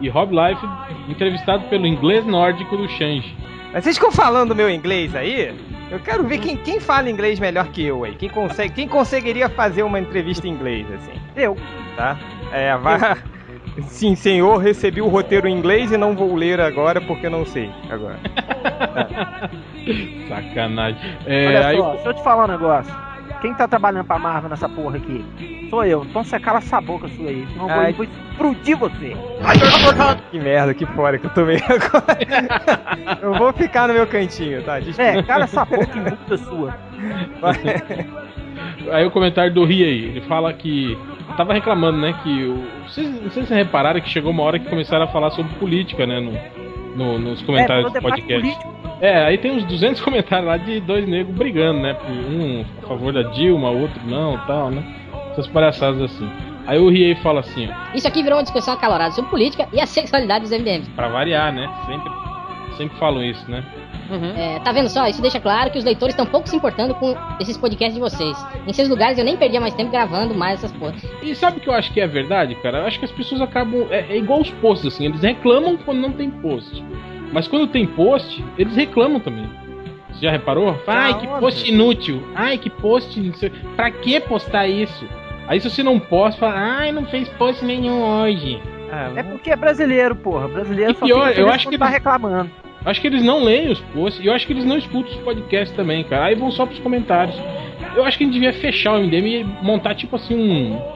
e Rob Life, entrevistado pelo inglês nórdico do Shanji. Mas vocês ficam falando meu inglês aí? Eu quero ver quem, quem fala inglês melhor que eu aí. Quem, consegue, quem conseguiria fazer uma entrevista em inglês, assim, Eu. tá? É, vai. Sim, senhor, recebi o roteiro em inglês e não vou ler agora porque não sei agora. Sacanagem. É, Olha aí só, deixa eu te falar um negócio. Quem tá trabalhando pra Marvel nessa porra aqui? Sou eu. Então você cala essa boca sua aí. Senão eu Ai. vou, vou explodir você. Que merda, que fora que eu tomei agora. eu vou ficar no meu cantinho, tá? Desculpa. É, cala essa boca imuta sua. Aí o comentário do Ri aí, ele fala que. Tava reclamando, né? Que. O, vocês, não sei se vocês repararam que chegou uma hora que começaram a falar sobre política, né? No, no- nos comentários É, do podcast. político. É, aí tem uns 200 comentários lá de dois negros brigando, né? Um a favor da Dilma, outro não tal, né? Essas palhaçadas assim. Aí o Ri aí fala assim, ó, Isso aqui virou uma discussão acalorada sobre política e a sexualidade dos MDMs. pra variar, né? Sempre, sempre falam isso, né? É, tá vendo só? Isso deixa claro que os leitores estão pouco se importando com esses podcasts de vocês. Em seus lugares eu nem perdia mais tempo gravando mais essas porras. E sabe o que eu acho que é verdade, cara? Eu acho que as pessoas acabam. É, é igual os posts, assim, eles reclamam quando não tem post. Mas quando tem post, eles reclamam também. Você já reparou? Ai, que óbvio. post inútil. Ai, que post. Pra que postar isso? Aí se você não posta, fala, ai, não fez post nenhum hoje. Ah, É porque é brasileiro, porra. Brasileiro E só pior, eu acho que tá reclamando. Acho que eles não leem os posts e eu acho que eles não escutam os podcasts também, cara. Aí vão só pros comentários. Eu acho que a gente devia fechar o MDM e montar tipo assim um.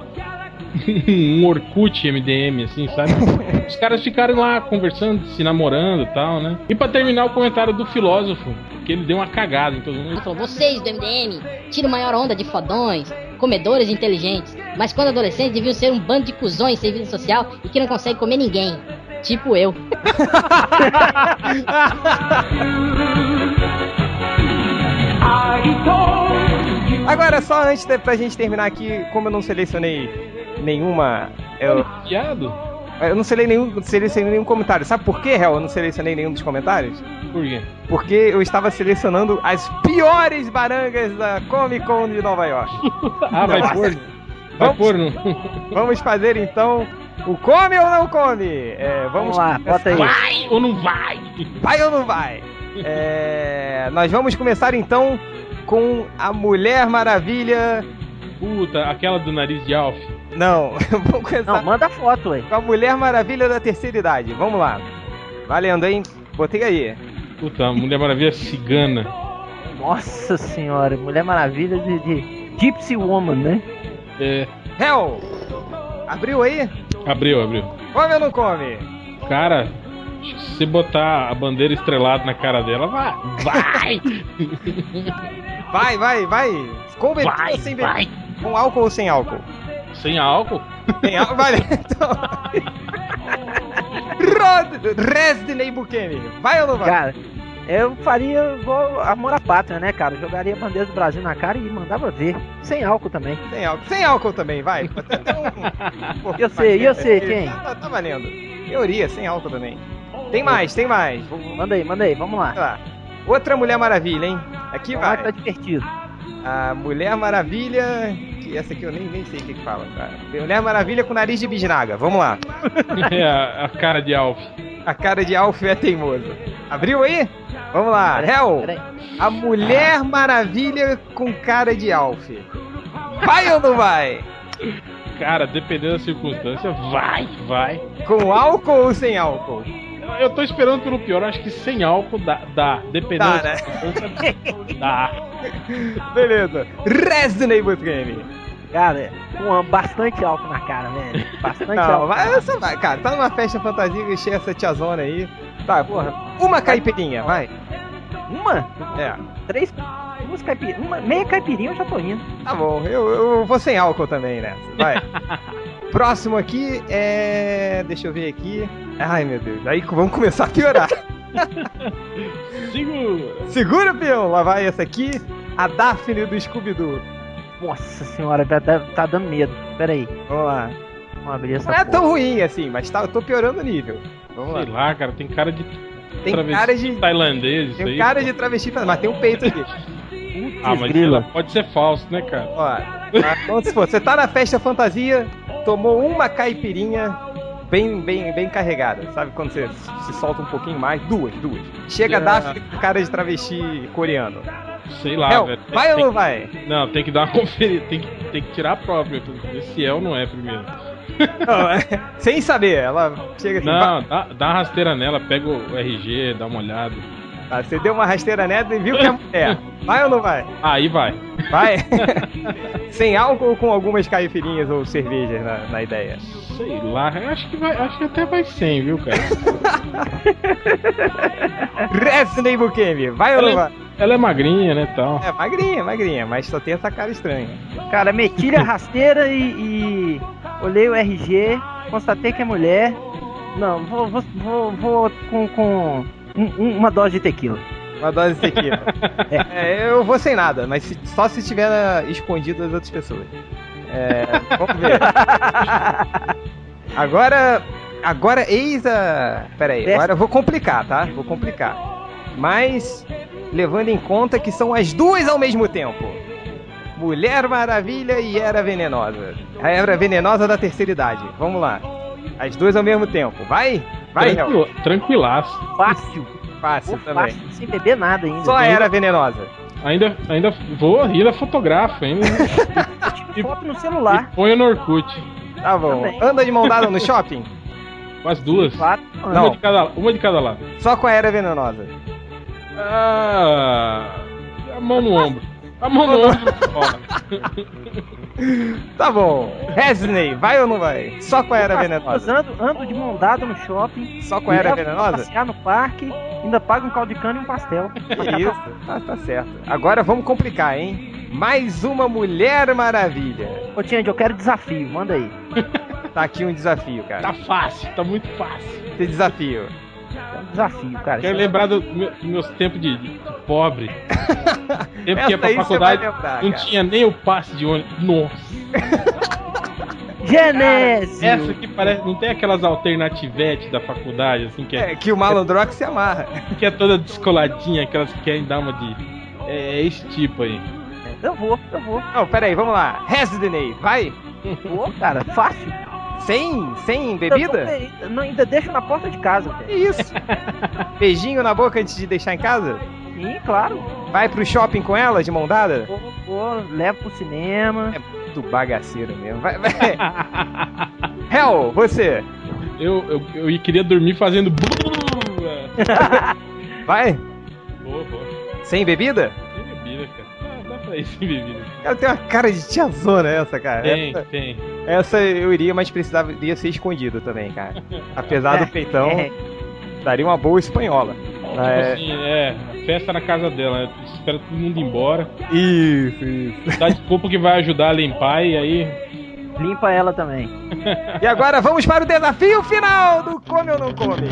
um Orkut MDM, assim, sabe? Os caras ficaram lá conversando, se namorando e tal, né? E pra terminar o comentário do filósofo, que ele deu uma cagada em todo mundo. Ele falou, vocês do MDM tiram maior onda de fodões, comedores inteligentes, mas quando adolescentes deviam ser um bando de cuzões sem vida social e que não consegue comer ninguém. Tipo eu. Agora, só antes de, pra gente terminar aqui, como eu não selecionei nenhuma. Eu, Piado? eu não selecionei nenhum, selecionei nenhum comentário. Sabe por que, Hel? Eu não selecionei nenhum dos comentários? Por quê? Porque eu estava selecionando as piores barangas da Comic Con de Nova York. Ah, vai pôr. Vai Vamos- pôr no. Vamos fazer então o come ou não come? É, vamos, Vamos lá, bota aí. Vai ou não vai? Vai ou não vai? É, nós vamos começar então com a Mulher Maravilha. Puta, aquela do nariz de Alf. Não, vamos começar Não, manda foto, ué. com a Mulher Maravilha da terceira idade. Vamos lá. Valendo, hein? Botei aí. Puta, a Mulher Maravilha cigana. Nossa senhora, Mulher Maravilha de, de Gypsy Woman, né? É. Hell! Abriu aí? Abriu, abriu. Come ou não come? Cara, se botar a bandeira estrelada na cara dela, vai! Vai! Vai, vai, vai. Com bebida Vai, ou sem bebida? vai. Com álcool ou sem álcool? Sem álcool? Sem álcool, vale. Então... Rod... Resney Bukemi. Vai ou não vai? Cara, eu faria igual amor à pátria, né, cara? Jogaria a bandeira do Brasil na cara e mandava ver. Sem álcool também. Sem álcool. Sem álcool também, vai. Um- Eu sei, eu sei, quem? Tá, tá valendo. Teoria, sem álcool também. Tem mais, tem mais. Vou- vou- Manda aí, manda aí, vamos lá. lá. Outra Mulher Maravilha, hein? Aqui Vai, vai. tá divertido. A Mulher Maravilha. Que essa aqui eu nem, nem sei o que, que fala, cara. Mulher Maravilha com nariz de bisnaga. Vamos lá. É a, a cara de Alf. A cara de Alf é teimoso. Abriu aí? Vamos lá. Hell, Peraí. a Mulher Maravilha com cara de Alf. Vai ou não vai? Cara, dependendo da circunstância, vai, vai. Com álcool ou sem álcool? Eu tô esperando pelo pior, acho que sem álcool dá, dá. Dependendo Dá, da né? circunstância, dá. Beleza. Resney Butgame. Cara, com bastante álcool na cara, velho. Bastante Não, álcool. mas cara. Tá numa festa fantasia cheia essa tiazona aí. Tá, porra. Uma caipirinha, vai. Uma? É. Três. Duas caipirinhas. Uma, meia caipirinha eu já tô indo. Tá bom, eu, eu vou sem álcool também nessa. Vai. Próximo aqui é. Deixa eu ver aqui. Ai meu Deus, aí vamos começar a piorar. Segura. Segura, peão, lá vai essa aqui. A Daphne do Scooby-Doo. Nossa senhora, tá, tá- tá dando medo. Pera aí. Vamos lá. Vamos abrir essa Não é tão ruim assim, mas tá, eu tô piorando o nível. Vamos Sei lá. lá, cara, tem cara de Tem travesti cara de. tailandês, Tem aí. cara de travesti, mas tem um peito aqui. Putz, Ah, mas grila. pode ser falso, né, cara? Ó, mas vamos supor, você tá na festa fantasia, tomou uma caipirinha bem, bem, bem carregada. Sabe quando você se solta um pouquinho mais? Duas, duas. Chega a É. Com cara de travesti coreano. Sei lá, Hel, velho. Tem- vai ou tem não que- vai? Não, tem que dar uma conferida, tem que, tem que tirar a própria, se é ou não é primeiro. Não, é, sem saber, ela chega assim. Não, dá, dá uma rasteira nela, pega o RG, dá uma olhada. Tá, você deu uma rasteira nela e viu que é mulher. Vai ou não vai? Aí vai. Vai? Sem álcool ou com algumas caipirinhas ou cervejas na, na ideia? Sei lá, acho que vai, acho que até vai sem, viu, cara? Resident Bukemi, vai ou não vai? Ela é magrinha, né, tal. É, magrinha, magrinha, mas só tem essa cara estranha. Cara, meti a rasteira e, e olhei o RG, constatei que é mulher. Não, vou, vou, vou, vou com, com um- um- uma dose de tequila. Uma dose de tequila. É, eu vou sem nada, mas se- só se estiver escondido das outras pessoas. É, vamos ver. Agora, agora eis a... Pera aí, agora eu vou complicar, tá? Vou complicar. Mas, levando em conta que são as duas ao mesmo tempo. Mulher Maravilha e Era Venenosa. A Era Venenosa da terceira idade. Vamos lá. As duas ao mesmo tempo. Vai? Vai, Hel. Tranquilo, tranquilaço. Fácil. Fácil Pô, também. fácil, sem beber nada ainda. Só a Era Venenosa. Ainda, ainda vou, ainda fotografo, ainda. Foto no celular. E ponho no Orkut. Tá bom. Também. Anda de mão dada no shopping? Com as duas. Quatro. Uma Não. de cada, uma de cada lado. Só com a Era Venenosa. Ah, a mão no ombro. A mão no ombro. Tá bom. Resney, vai ou não vai? Só com a Era Venenosa. ando, ando de mão dada no shopping. Só com a Era Venenosa? Passear no parque, ainda pago um caldo de cana e um pastel. Isso? Ah, tá certo. Agora vamos complicar, hein? Mais uma Mulher Maravilha. Ô, Tiande, eu quero desafio, manda aí. Tá aqui um desafio, cara. tá fácil, tá muito fácil. Esse desafio. Desafio, cara. Quero lembrar do meu- dos meus tempos de, de pobre. Tempo que ia pra faculdade, lembrar, não cara. tinha nem o passe de ônibus. Nossa. Genésio! Essa aqui parece. Não tem aquelas alternativetes da faculdade, assim, que é, É que o Malandrox se amarra. que é toda descoladinha, aquelas que querem dar uma de. É, é esse tipo aí. Eu vou, eu vou. Não, pera aí, vamos lá. Resney, vai. Vou, cara, fácil. Sem, sem Ainda bebida? vou- Não, ainda deixo na porta de casa, velho. isso? Beijinho na boca antes de deixar em casa? Sim, claro. Vai pro shopping com ela, de mão dada? Vou, vou, levo pro cinema. É muito bagaceiro mesmo. Vai, vai. Hell, você. Eu, eu, eu queria dormir fazendo. Vai? Boa, boa. Sem bebida? Sem bebida, cara. Bebida. Ela tem uma cara de tiazona essa, cara. Tem, Essa, tem. essa eu iria, mas precisava iria ser escondido também, cara. Apesar do peitão, É, daria uma boa espanhola. Tipo É, assim, é, festa na casa dela? Espera todo mundo ir embora. Isso, isso. Dá desculpa que vai ajudar a limpar e aí. limpa ela também. E agora vamos para o desafio final do Come ou Não Come.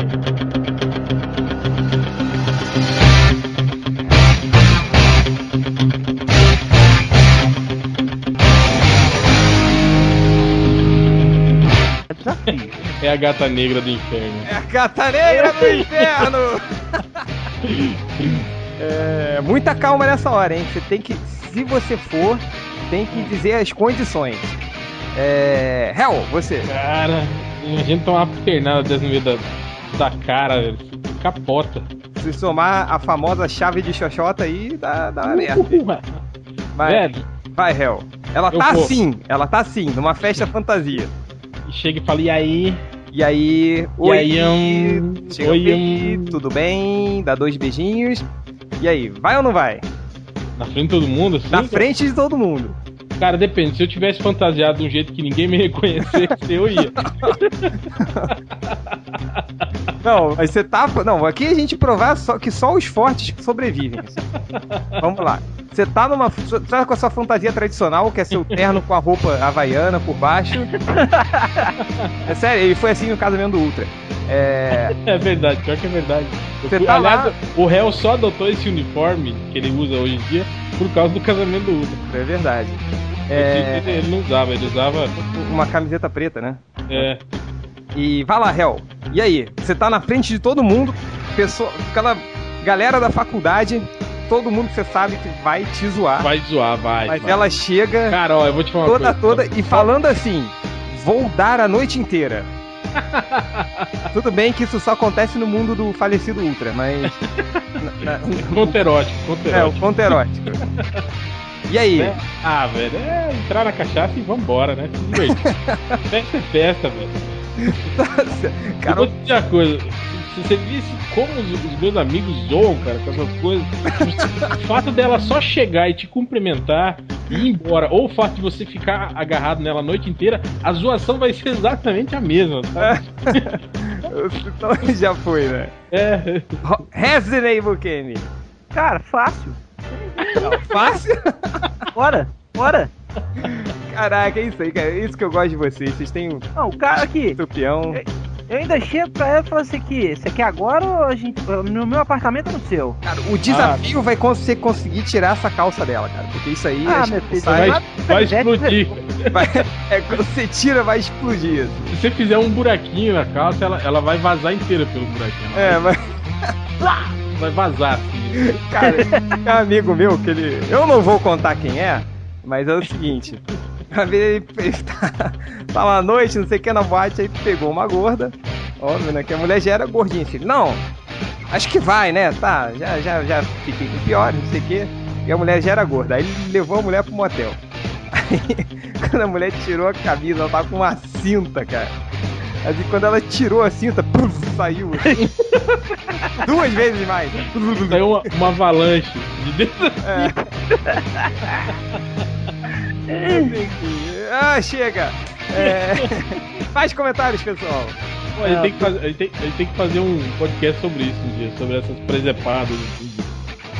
Gata negra do inferno. É a Cata Negra do Inferno! É, muita calma nessa hora, hein? Você tem que, se você for, tem que dizer as condições. É, Hell, você. Cara, imagina tomar uma pernada dessa no meio da, da cara, velho. Capota. Se somar a famosa chave de xoxota aí, dá, dá uma merda. Vai, Velho, vai, Hell. Ela Eu tá vou. assim, ela tá assim, numa festa fantasia. e chega e fala, e aí? E aí, E oi, aí, um... chega Oi, aí, um... tudo bem? Dá dois beijinhos. E aí, vai ou não vai? Na frente de todo mundo, assim? Na frente de todo mundo. Cara, depende. Se eu tivesse fantasiado de um jeito que ninguém me reconhecesse, eu ia. Não, mas você tá. Não, aqui a gente provar só que só os fortes sobrevivem. Vamos lá. Você tá numa. Você tá com a sua fantasia tradicional, que é seu terno com a roupa havaiana por baixo. É sério, ele foi assim no casamento do Ultra. É. É verdade, pior que é verdade. Eu Você fui- tá aliás, lá- o réu só adotou esse uniforme que ele usa hoje em dia por causa do casamento do Ultra. É verdade. É. Ele não usava, ele usava. Uma camiseta preta, né? É, E vai lá, Hel. E aí? Você tá na frente de todo mundo, pessoa, aquela galera da faculdade, todo mundo que você sabe que vai te zoar. vai zoar, vai. mas vai. ela chega Cara, ó, eu vou te falar toda, toda e falando assim: vou dar a noite inteira. Tudo bem que isso só acontece no mundo do falecido Ultra, mas. na- erótico, conto é, o erótico. conto erótico. E aí? né? Ah, velho, é entrar na cachaça e vambora, né? Se divertir. festa é festa, velho. Nossa, Eu cara, vou te dizer uma coisa. Se você visse como os, meus amigos zoam, cara, com essas coisas, o fato dela só chegar e te cumprimentar e ir embora, ou o fato de você ficar agarrado nela a noite inteira, a zoação vai ser exatamente a mesma, sabe? então já foi, né? É. Resident Evil Kenny. Cara, fácil. Fácil? Bora, bora. Caraca, é isso aí, cara. É isso que eu gosto de vocês. Vocês têm um Não, o cara aqui, tupião. eu ainda chego pra ela e falo assim aqui, você quer agora ou a gente. No meu apartamento ou no seu? Cara, o desafio vai cons- você conseguir tirar essa calça dela, cara. Porque isso aí Ah, acho meu filho, sai- Vai, vai explodir. vai- é, quando você tira, vai explodir. assim. Se você fizer um buraquinho na calça, ela, ela vai vazar inteira pelo buraquinho. É, mas, vai, vai vazar assim. cara, tem um amigo meu que ele. Eu não vou contar quem é, mas é o seguinte. Uma vez ele, tá uma noite, não sei o que, na boate, aí pegou uma gorda. Óbvio, né? Que a mulher já era gordinha. Assim, não, acho que vai, né? Tá, já, já, já fiquei com pior, não sei o que. E a mulher já era gorda. Aí ele levou a mulher pro motel. Aí, quando a mulher tirou a camisa, ela tava com uma cinta, cara. Assim, quando ela tirou a cinta, puf, saiu. assim. Duas vezes mais. Saiu uma, uma avalanche de dentro. Ah, chega! É, Faz comentários, pessoal. Pô, a, gente tem que fazer, gente tem, gente tem que fazer um podcast sobre isso um dia, sobre essas presepadas, de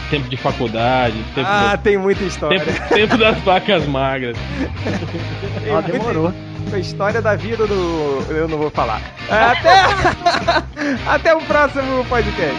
tempo de faculdade, tempo, Ah, da- tem muita história. tempo, tempo das vacas magras. Muita demorou. A história da vida do. Eu não vou falar. Até, Até o próximo podcast.